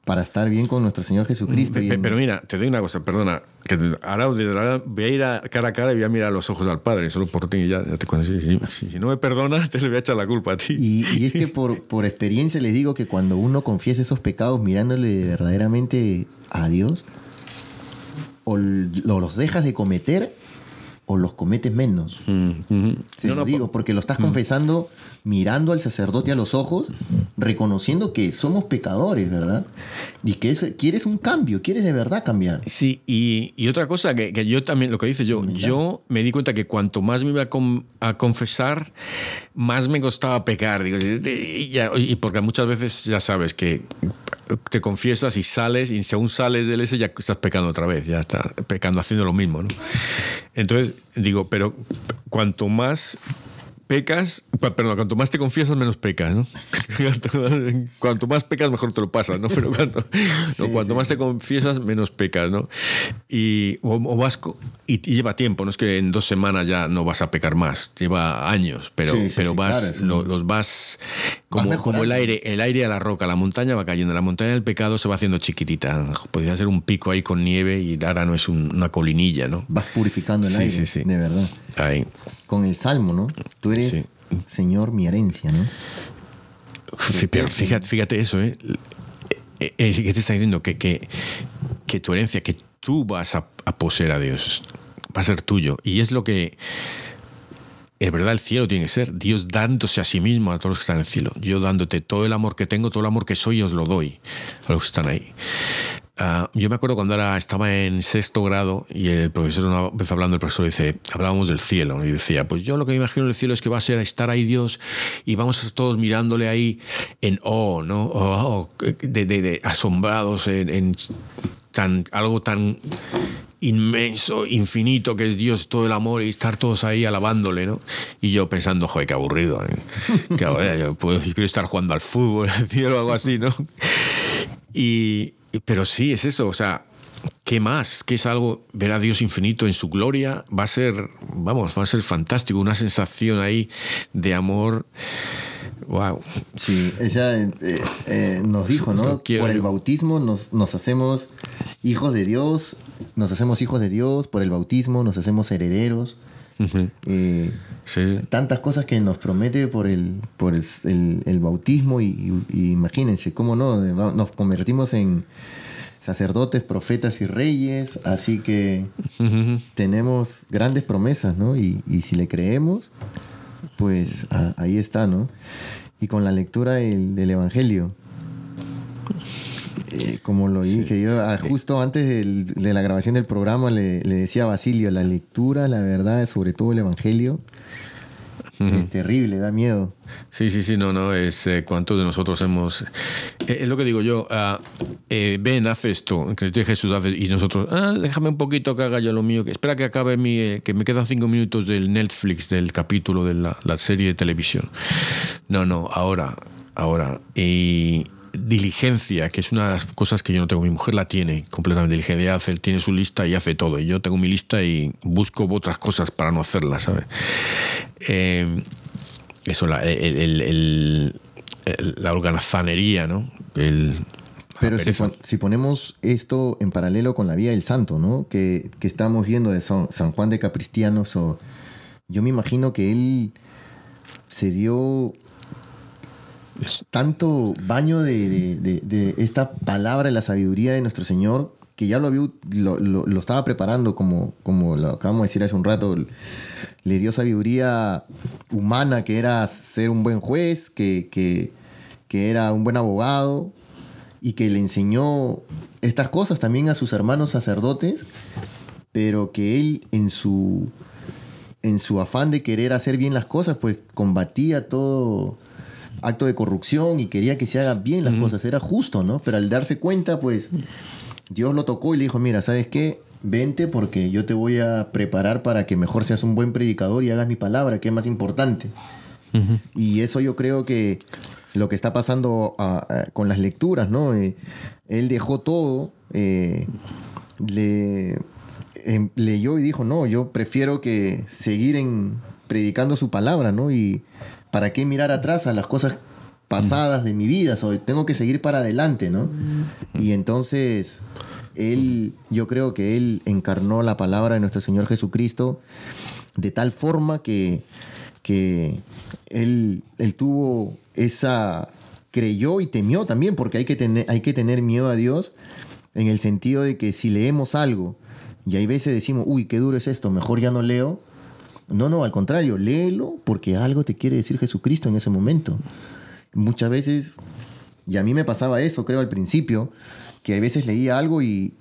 Speaker 1: Para estar bien con nuestro Señor Jesucristo. y
Speaker 2: Pe-
Speaker 1: en-
Speaker 2: Pero mira, te doy una cosa, perdona. Que ahora, voy a ir a cara a cara y voy a mirar a los ojos al Padre, solo por ti y ya, ya te conocí. Si, si- si no me perdonas, te le voy a echar la culpa a ti.
Speaker 1: Y, y es que por, por experiencia les digo que cuando uno confiesa esos pecados mirándole verdaderamente a Dios, o los dejas de cometer o los cometes menos.
Speaker 2: Mm.
Speaker 1: Se
Speaker 2: No,
Speaker 1: lo
Speaker 2: no,
Speaker 1: digo, porque lo estás confesando mirando al sacerdote a los ojos, reconociendo que somos pecadores, ¿verdad? Y que es- quieres un cambio, quieres de verdad cambiar.
Speaker 2: Sí, y, y otra cosa que, que yo también, lo que dice yo, yo me di cuenta que cuanto más me iba a, con- a confesar, más me costaba pecar. Digo, y porque muchas veces ya sabes que te confiesas y sales, y según sales del ese ya estás pecando otra vez, ya estás pecando haciendo lo mismo. ¿no? Entonces, digo, pero cuanto más pecas, perdón, cuanto más te confiesas, menos pecas, ¿no? cuanto más pecas, mejor te lo pasas, ¿no? Pero cuanto, no, cuanto
Speaker 1: sí.
Speaker 2: más te confiesas, menos pecas, ¿no? Y, o, o vas y, y lleva tiempo, no es que en dos semanas ya no vas a pecar más, lleva años, pero,
Speaker 1: Sí,
Speaker 2: pero vas,
Speaker 1: claro,
Speaker 2: lo- los vas como, el aire, el aire a la roca, la montaña va cayendo, la montaña del pecado se va haciendo chiquitita. Podría ser un pico ahí con nieve y ahora no es un- una colinilla, ¿no?
Speaker 1: Vas purificando el
Speaker 2: Sí,
Speaker 1: aire,
Speaker 2: sí, sí.
Speaker 1: de verdad.
Speaker 2: Ahí.
Speaker 1: Con el salmo, ¿no? Tú eres. Señor, mi herencia, ¿no?
Speaker 2: Pero fíjate, fíjate eso, ¿eh? Eh, eh, ¿Qué te está diciendo? Que, que, que tu herencia, que tú vas a, a poseer a Dios, va a ser tuyo. Y es lo que, en verdad, el cielo tiene que ser. Dios dándose a sí mismo a todos los que están en el cielo. Yo dándote todo el amor que tengo, todo el amor que soy, os lo doy a los que están ahí. Ah, yo me acuerdo cuando era, estaba en sexto grado y el profesor una hablando, el profesor dice, hablábamos del cielo y decía, pues yo lo que me imagino del cielo es que va a ser estar ahí Dios y vamos todos mirándole ahí en oh, ¿no? Oh, de asombrados en, en tan, algo tan inmenso, infinito que es Dios, todo el amor y estar todos ahí alabándole, ¿no? Y yo pensando, joder, qué aburrido. ¿eh? Que ahora yo, puedo- yo quiero estar jugando al fútbol, al cielo o algo así, ¿no? Y, pero sí, es eso, o sea, ¿qué más? Que es algo, ver a Dios infinito en su gloria, va a ser, vamos, va a ser fantástico, una sensación ahí de amor. Wow.
Speaker 1: Sí, ella eh, eh, nos dijo, ¿no? Por el bautismo nos, nos hacemos hijos de Dios, nos hacemos hijos de Dios, por el bautismo nos hacemos herederos. Eh,
Speaker 2: Sí,
Speaker 1: tantas cosas que nos promete por el, por el, el- el bautismo y, imagínense, ¿cómo no? Nos convertimos en sacerdotes, profetas y reyes, así que tenemos grandes promesas, ¿no? Y, y si le creemos, pues a- ahí está, ¿no? Y con la lectura del, del Evangelio, Eh, como lo dije, yo ah, justo antes de la grabación del programa le, le, decía a Basilio, la lectura, la verdad, sobre todo el Evangelio, es terrible, da miedo.
Speaker 2: Sí, sí, sí, no, no, es eh, cuántos de nosotros hemos... Eh, es lo que digo yo, uh, ven, haz esto, que Jesús hace, y nosotros, ah, déjame un poquito que haga yo lo mío, que espera que acabe mi, que me quedan cinco minutos del Netflix, del capítulo de la, la serie de televisión. No, no, ahora, ahora. Y diligencia, que es una de las cosas que yo no tengo. Mi mujer la tiene completamente. Diligencia, hace, tiene su lista y hace todo. Y yo tengo mi lista y busco otras cosas para no hacerlas, ¿sabes? Eh, eso, la, el, la organizanería, ¿no?
Speaker 1: Pero si, ponemos esto en paralelo con la vida del santo, ¿no? Que, que estamos viendo de San, Juan de Capristianos, o, yo me imagino que él se dio tanto baño de, esta palabra de la sabiduría de nuestro Señor que ya lo, lo, estaba preparando como, como lo acabamos de decir hace un rato. Le dio sabiduría humana que era ser un buen juez, que, que, que era un buen abogado y que le enseñó estas cosas también a sus hermanos sacerdotes, pero que él en su, en su afán de querer hacer bien las cosas, pues combatía todo acto de corrupción y quería que se hagan bien las cosas, era justo, ¿no? Pero al darse cuenta, pues Dios lo tocó y le dijo, mira, ¿sabes qué? Vente porque yo te voy a preparar para que mejor seas un buen predicador y hagas mi palabra, que es más importante. Y eso yo creo que lo que está pasando ah, ah, con las lecturas, ¿no? Eh, él dejó todo, eh, le, em, leyó y dijo, no, yo prefiero que seguir en predicando su palabra, ¿no? Y, ¿para qué mirar atrás a las cosas pasadas de mi vida? tengo que seguir para adelante, ¿no? Y entonces, él, yo creo que él encarnó la palabra de nuestro Señor Jesucristo de tal forma que, que él, él tuvo esa, creyó y temió también, porque hay que, tener, hay que tener miedo a Dios en el sentido de que si leemos algo y hay veces decimos, uy, qué duro es esto, mejor ya no leo, no, no, al contrario, léelo porque algo te quiere decir Jesucristo en ese momento. Muchas veces, y a mí me pasaba eso, creo al principio, que a veces leía algo y,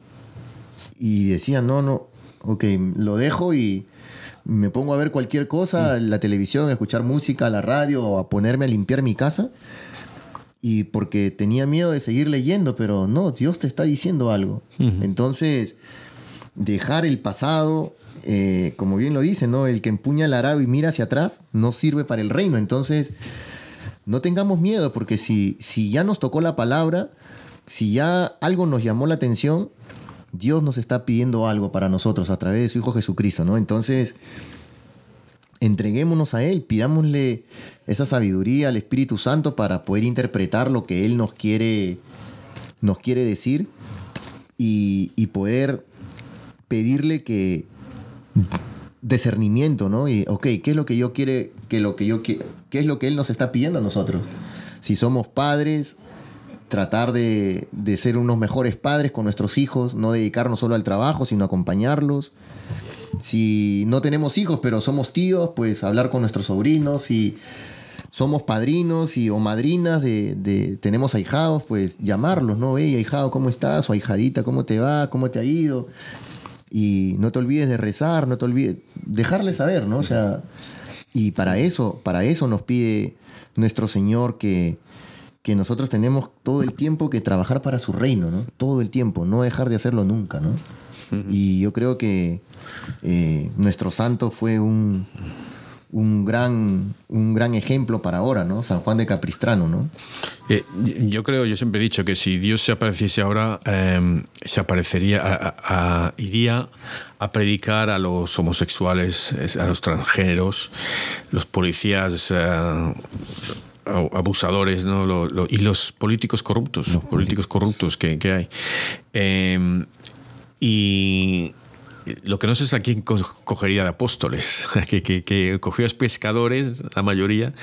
Speaker 1: y decía, no, no, ok, lo dejo y me pongo a ver cualquier cosa, mm. la televisión, a escuchar música, la radio o a ponerme a limpiar mi casa. Y porque tenía miedo de seguir leyendo, pero no, Dios te está diciendo algo. Entonces, dejar el pasado, eh, como bien lo dice, ¿no? El que empuña el arado y mira hacia atrás no sirve para el reino. Entonces, no tengamos miedo, porque si, si ya nos tocó la palabra, si ya algo nos llamó la atención, Dios nos está pidiendo algo para nosotros a través de su Hijo Jesucristo, ¿no? Entonces, entreguémonos a Él, pidámosle esa sabiduría al Espíritu Santo para poder interpretar lo que Él nos quiere, nos quiere decir y, y poder pedirle que, discernimiento, ¿no? Y, ok, ¿qué es lo que yo quiere, que lo que yo qué es lo que Él nos está pidiendo a nosotros? Si somos padres, tratar de, de, ser unos mejores padres con nuestros hijos, no dedicarnos solo al trabajo, sino acompañarlos. Si no tenemos hijos, pero somos tíos, pues hablar con nuestros sobrinos. Si somos padrinos y, o madrinas de, de tenemos ahijados, pues llamarlos, ¿no? Hey, ahijado, ¿cómo estás? O ahijadita, ¿cómo te va? ¿Cómo te ha ido? Y no te olvides de rezar, no te olvides, dejarle saber, ¿no? O sea, y para eso, para eso nos pide nuestro Señor que, que nosotros tenemos todo el tiempo que trabajar para su reino, ¿no? Todo el tiempo, no dejar de hacerlo nunca, ¿no? Y yo creo que eh, nuestro santo fue un, un gran, un gran ejemplo para ahora, ¿no? San Juan de Capistrano, ¿no?
Speaker 2: Eh, yo creo, yo siempre he dicho que si Dios se apareciese ahora, em, se aparecería, iría a predicar a los homosexuales, a los transgéneros, los policías eh, abusadores, ¿no? y los políticos corruptos, los políticos corruptos que, que hay. Em, y lo que no sé es a quién cogería de apóstoles, que, que, que cogió a pescadores, la mayoría,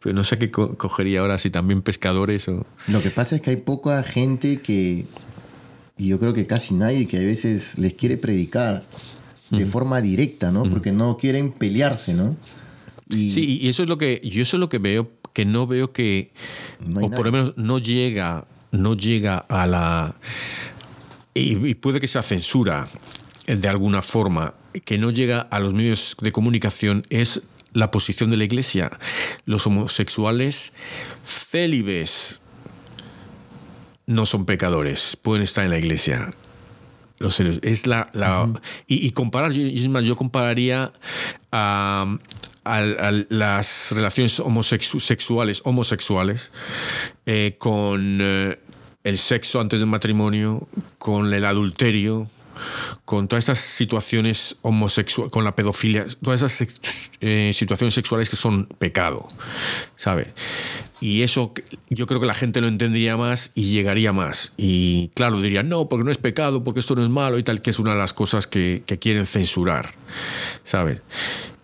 Speaker 2: pero no sé a qué cogería ahora, si también pescadores o...
Speaker 1: Lo que pasa es que hay poca gente que, y yo creo que casi nadie, que a veces les quiere predicar de forma directa, ¿no? Porque no quieren pelearse, ¿no?
Speaker 2: Y... Sí, y eso es lo que, yo eso es lo que veo, que no veo que, o por lo menos no llega no llega a la... Y, puede que sea censura de alguna forma, que no llega a los medios de comunicación es la posición de la iglesia. Los homosexuales célibes no son pecadores, pueden estar en la iglesia. Los es la, y, comparar, yo, compararía a, las relaciones homosexuales, homosexuales eh, con eh, el sexo antes del matrimonio, con el adulterio, con todas estas situaciones homosexuales, con la pedofilia, todas esas eh, situaciones sexuales que son pecado, ¿sabes? Y eso yo creo que la gente lo entendería más y llegaría más. Y claro, diría, no, porque no es pecado, porque esto no es malo y tal, que es una de las cosas que, quieren censurar, ¿sabes?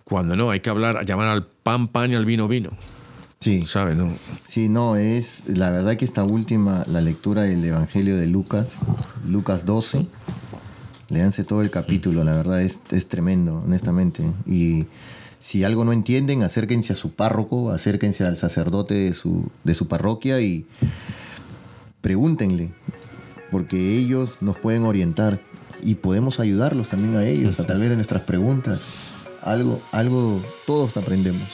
Speaker 2: Cuando no, hay que hablar, llamar al pan pan y al vino vino.
Speaker 1: Sí.
Speaker 2: ¿Sabes? No.
Speaker 1: Sí, no, es la verdad que esta última, la lectura del Evangelio de Lucas, Lucas 12, Leanse todo el capítulo, la verdad es, es tremendo, honestamente. Y si algo no entienden, acérquense a su párroco, acérquense al sacerdote de su, de su parroquia y pregúntenle, porque ellos nos pueden orientar y podemos ayudarlos también a ellos a través de nuestras preguntas. Algo, algo, todos aprendemos.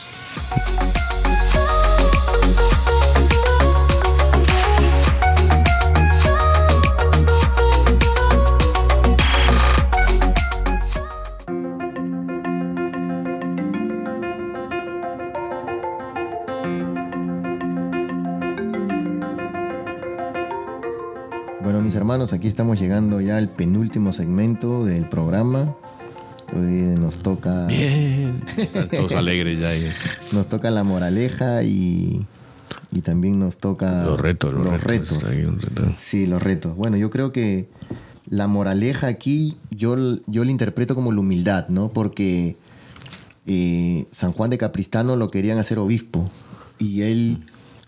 Speaker 1: Aquí estamos llegando ya al penúltimo segmento del programa. Hoy nos toca.
Speaker 2: Bien. Todos alegres ya.
Speaker 1: Nos toca la moraleja y, y también nos toca.
Speaker 2: Los retos, los, retos.
Speaker 1: Sí, los retos. Bueno, yo creo que la moraleja aquí yo, yo la interpreto como la humildad, ¿no? Porque eh, San Juan de Capristano lo querían hacer obispo y él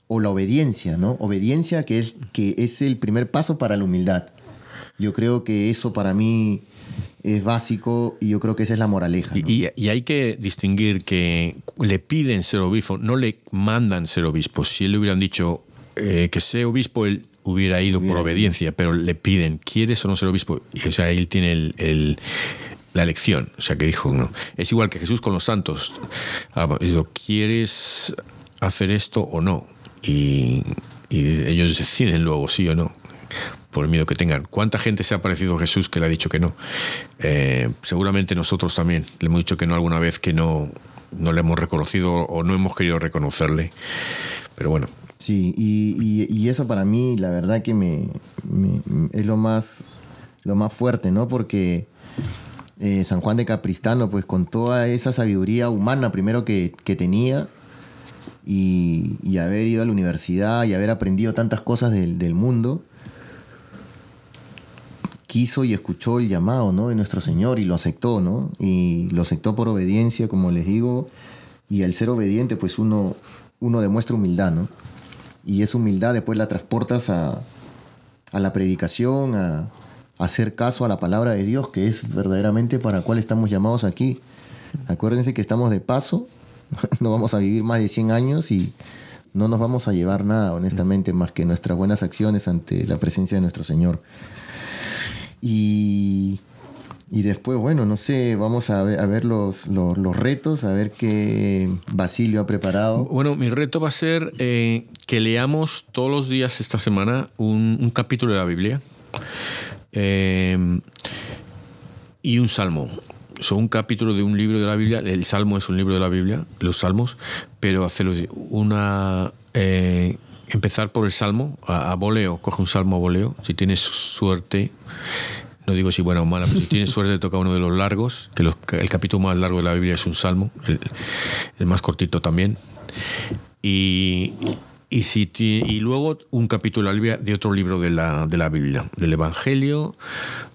Speaker 1: o la obediencia, ¿no? Obediencia que es, que es el primer paso para la humildad. Yo creo que eso para mí es básico y yo creo que esa es la moraleja.
Speaker 2: Y, hay que distinguir que le piden ser obispo, no le mandan ser obispo. Si él le hubieran dicho eh, que sea obispo, él hubiera ido por obediencia, pero le piden, ¿quieres o no ser obispo? Y, o sea, él tiene el, la elección. O sea, que dijo, no. Es igual que Jesús con los santos. Ah, dijo, ¿quieres hacer esto o no? y, ellos deciden luego sí o no por el miedo que tengan. ¿Cuánta gente se ha parecido a Jesús que le ha dicho que no? Eh, seguramente nosotros también le hemos dicho que no alguna vez que no, no le hemos reconocido o no hemos querido reconocerle. Pero bueno.
Speaker 1: Sí, y, eso para mí la verdad que me, es lo más, lo más fuerte, ¿no? Porque eh, San Juan de Capristano, pues con toda esa sabiduría humana primero que, que tenía, y, haber ido a la universidad y haber aprendido tantas cosas del, mundo, quiso y escuchó el llamado ¿no? de nuestro Señor y lo aceptó, ¿no? Y lo aceptó por obediencia, como les digo, y al ser obediente, pues uno, uno demuestra humildad, ¿no? Y esa humildad después la transportas a, a la predicación, a, a, hacer caso a la palabra de Dios, que es verdaderamente para cuál estamos llamados aquí. Acuérdense que estamos de paso no vamos a vivir más de 100 años y no nos vamos a llevar nada, honestamente, más que nuestras buenas acciones ante la presencia de nuestro Señor. Y, y después, bueno, no sé, vamos a ver, los, los, retos, a ver qué Basilio ha preparado.
Speaker 2: Bueno, mi reto va a ser eh, que leamos todos los días esta semana un, capítulo de la Biblia eh, y un salmo son un capítulo de un libro de la Biblia, el Salmo es un libro de la Biblia, los Salmos, pero hacerlo una... Eh, empezar por el Salmo, a, voleo, coge un Salmo a voleo, si tienes suerte, no digo si buena o mala, pero si tienes suerte toca uno de los largos, que el capítulo más largo de la Biblia es un Salmo, el, más cortito también, y, y, si, y luego un capítulo de de otro libro de la, de la Biblia, del Evangelio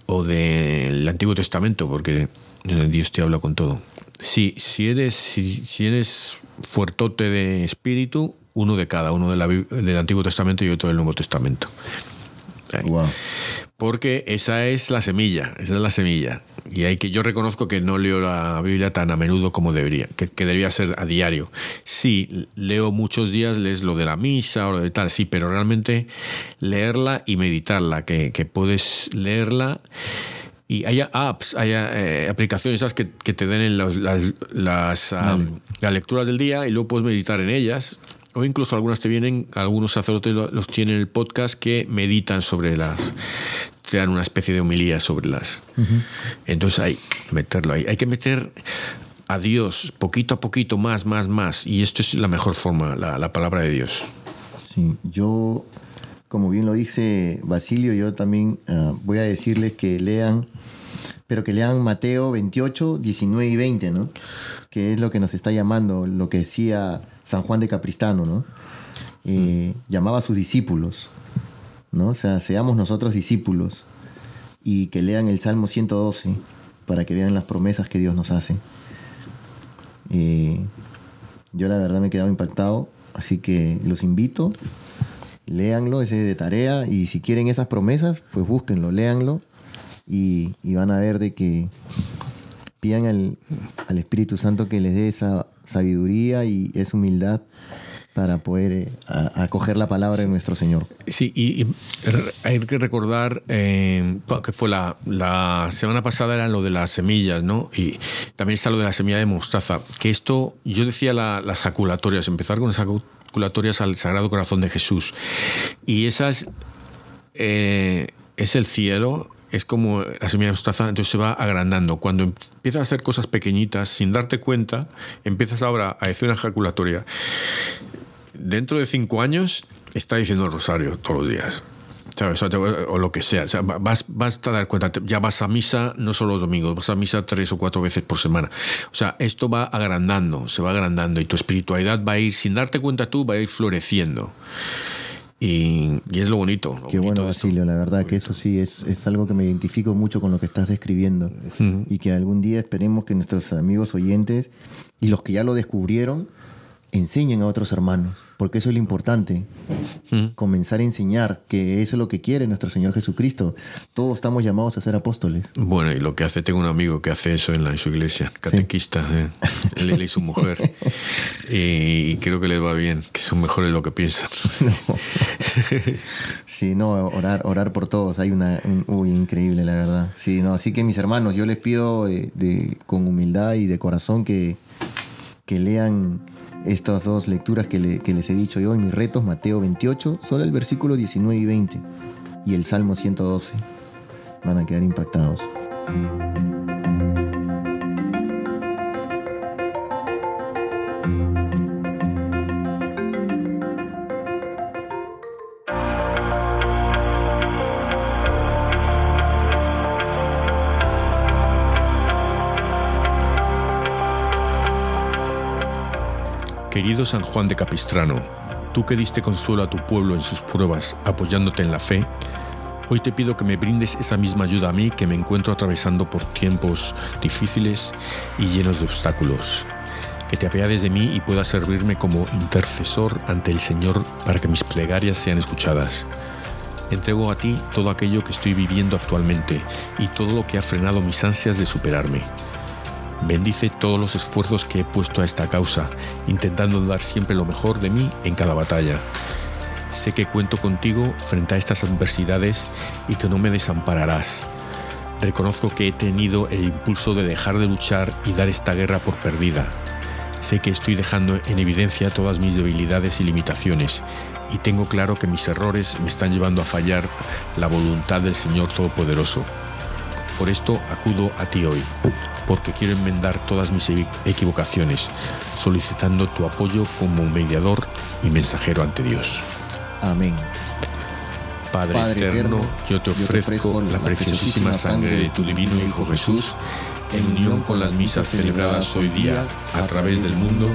Speaker 2: o del Antiguo Testamento, porque Dios te habla con todo. Si, si, eres, si, eres fuertote de espíritu, uno de cada, uno de la, del Antiguo Testamento y otro del Nuevo Testamento. Porque esa es la semilla, esa es la semilla. Y hay que, yo reconozco que no leo la Biblia tan a menudo como debería, que, debería ser a diario. Sí, leo muchos días, lees lo de la misa o lo de tal, sí, pero realmente leerla y meditarla, que, que puedes leerla y haya apps, haya eh, aplicaciones esas que, te den las, las, las, lecturas del día y luego puedes meditar en ellas. O incluso algunas te vienen, algunos sacerdotes los tienen en el podcast que meditan sobre las, te dan una especie de homilía sobre las. Entonces hay que meterlo ahí. Hay que meter a Dios poquito a poquito, más, más, más. Y esto es la mejor forma, la, la palabra de Dios.
Speaker 1: Sí, yo, como bien lo dice Basilio, yo también ah, voy a decirles que lean pero que lean Mateo 28, 19 y 20, ¿no? Que es lo que nos está llamando, lo que decía San Juan de Capristano, ¿no? Eh, llamaba a sus discípulos, ¿no? O sea, seamos nosotros discípulos y que lean el Salmo 112 para que vean las promesas que Dios nos hace. Eh, yo la verdad me he quedado impactado, así que los invito, léanlo, ese es de tarea, y si quieren esas promesas, pues búsquenlo, léanlo y, van a ver de que pidan al, Espíritu Santo que les dé esa sabiduría y esa humildad para poder eh, acoger la palabra de nuestro Señor.
Speaker 2: Sí, y, hay que recordar eh, que fue la, la, semana pasada era lo de las semillas, ¿no? Y también está lo de la semilla de mostaza, que esto, yo decía las jaculatorias, empezar con las jaculatorias al Sagrado Corazón de Jesús. Y esas eh, es el cielo es como la semilla de mostaza, entonces se va agrandando. Cuando empiezas a hacer cosas pequeñitas, sin darte cuenta, empiezas ahora a decir una ejaculatoria. Dentro de cinco años, está diciendo el rosario todos los días. O, lo que sea. vas, vas, a dar cuenta, ya vas a misa no solo los domingos, vas a misa tres o cuatro veces por semana. O sea, esto va agrandando, se va agrandando y tu espiritualidad va a ir, sin darte cuenta tú, va a ir floreciendo. Y, es lo bonito.
Speaker 1: Qué bueno, Basilio, la verdad que eso sí es, es, algo que me identifico mucho con lo que estás describiendo. Y que algún día esperemos que nuestros amigos oyentes y los que ya lo descubrieron enseñen a otros hermanos porque eso es lo importante. Comenzar a enseñar, que eso es lo que quiere nuestro Señor Jesucristo. Todos estamos llamados a ser apóstoles.
Speaker 2: Bueno, y lo que hace, tengo un amigo que hace eso en, la, su iglesia, catequista, ¿eh? él, y su mujer. y, creo que les va bien, que son mejores de lo que piensan.
Speaker 1: sí, no, orar, orar por todos, hay una, uy, increíble la verdad. Sí, no, así que mis hermanos, yo les pido de, con humildad y de corazón que, que lean estas dos lecturas que, les he dicho yo en mis retos, Mateo 28, solo el versículo 19 y 20, y el Salmo 112, van a quedar impactados.
Speaker 2: Querido San Juan de Capistrano, tú que diste consuelo a tu pueblo en sus pruebas apoyándote en la fe, hoy te pido que me brindes esa misma ayuda a mí que me encuentro atravesando por tiempos difíciles y llenos de obstáculos. Que te apiades de mí y puedas servirme como intercesor ante el Señor para que mis plegarias sean escuchadas. Entrego a ti todo aquello que estoy viviendo actualmente y todo lo que ha frenado mis ansias de superarme Bendice todos los esfuerzos que he puesto a esta causa, intentando dar siempre lo mejor de mí en cada batalla. Sé que cuento contigo frente a estas adversidades y que no me desampararás. Reconozco que he tenido el impulso de dejar de luchar y dar esta guerra por perdida. Sé que estoy dejando en evidencia todas mis debilidades y limitaciones y tengo claro que mis errores me están llevando a fallar la voluntad del Señor Todopoderoso. Por esto acudo a ti hoy, porque quiero enmendar todas mis equivocaciones, solicitando tu apoyo como mediador y mensajero ante Dios.
Speaker 1: Amén.
Speaker 2: Padre, eterno, yo te ofrezco, la preciosísima sangre de tu divino Hijo Jesús, en unión con las misas celebradas hoy día a través del mundo,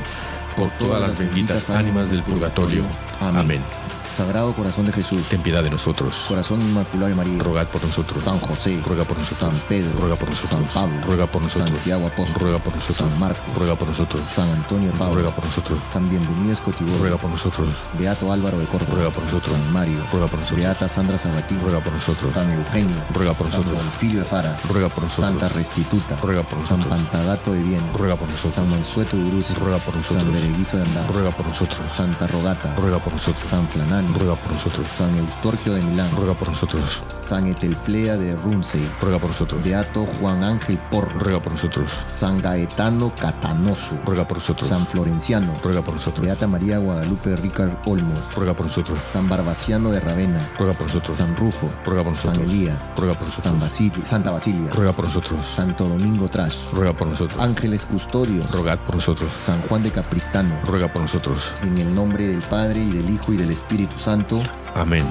Speaker 2: por todas las benditas ánimas del purgatorio. Amén.
Speaker 1: Sagrado Corazón de Jesús,
Speaker 2: ten piedad de nosotros.
Speaker 1: Corazón Inmaculado de María,
Speaker 2: Rogad por nosotros.
Speaker 1: San José,
Speaker 2: ruega por nosotros.
Speaker 1: San Pedro,
Speaker 2: ruega por nosotros.
Speaker 1: San Pablo,
Speaker 2: ruega por nosotros.
Speaker 1: Santiago Apóstol,
Speaker 2: ruega por nosotros.
Speaker 1: San Marcos,
Speaker 2: ruega por nosotros.
Speaker 1: San Antonio Pablo,
Speaker 2: ruega por nosotros.
Speaker 1: San Bienvenido Escotibo,
Speaker 2: ruega por nosotros.
Speaker 1: Beato Álvaro de Córdoba,
Speaker 2: ruega por nosotros.
Speaker 1: San Mario,
Speaker 2: ruega por nosotros.
Speaker 1: Beata Sandra Sabatini,
Speaker 2: ruega por nosotros.
Speaker 1: San Eugenio,
Speaker 2: ruega por
Speaker 1: San
Speaker 2: nosotros.
Speaker 1: Bonfilio de Fara,
Speaker 2: ruega por nosotros.
Speaker 1: Santa Restituta,
Speaker 2: ruega por
Speaker 1: San
Speaker 2: nosotros.
Speaker 1: Pantagato de Bien,
Speaker 2: ruega por nosotros.
Speaker 1: San Mansueto de
Speaker 2: ruega por nosotros.
Speaker 1: San Bereguizo de Andar,
Speaker 2: ruega por nosotros.
Speaker 1: Santa Rogata,
Speaker 2: ruega por nosotros.
Speaker 1: San
Speaker 2: Ruega por nosotros.
Speaker 1: San Eustorgio de Milán,
Speaker 2: ruega por nosotros.
Speaker 1: San Etelflea de Runsey,
Speaker 2: ruega por nosotros.
Speaker 1: Beato Juan Ángel Porro,
Speaker 2: ruega por nosotros.
Speaker 1: San Gaetano Catanoso,
Speaker 2: ruega por nosotros.
Speaker 1: San Florenciano,
Speaker 2: ruega por nosotros.
Speaker 1: Beata María Guadalupe Ricard Olmos,
Speaker 2: ruega por nosotros.
Speaker 1: San Barbaciano de Ravenna,
Speaker 2: ruega por nosotros.
Speaker 1: San Rufo,
Speaker 2: ruega por nosotros.
Speaker 1: San Elías,
Speaker 2: ruega por nosotros.
Speaker 1: San Santa Basilia,
Speaker 2: ruega por nosotros.
Speaker 1: Santo Domingo Trash,
Speaker 2: ruega por nosotros.
Speaker 1: Ángeles Custodios,
Speaker 2: rogad por nosotros.
Speaker 1: San Juan de Capristano,
Speaker 2: ruega por nosotros.
Speaker 1: en el nombre del Padre y del Hijo y del Santo.
Speaker 2: Amén.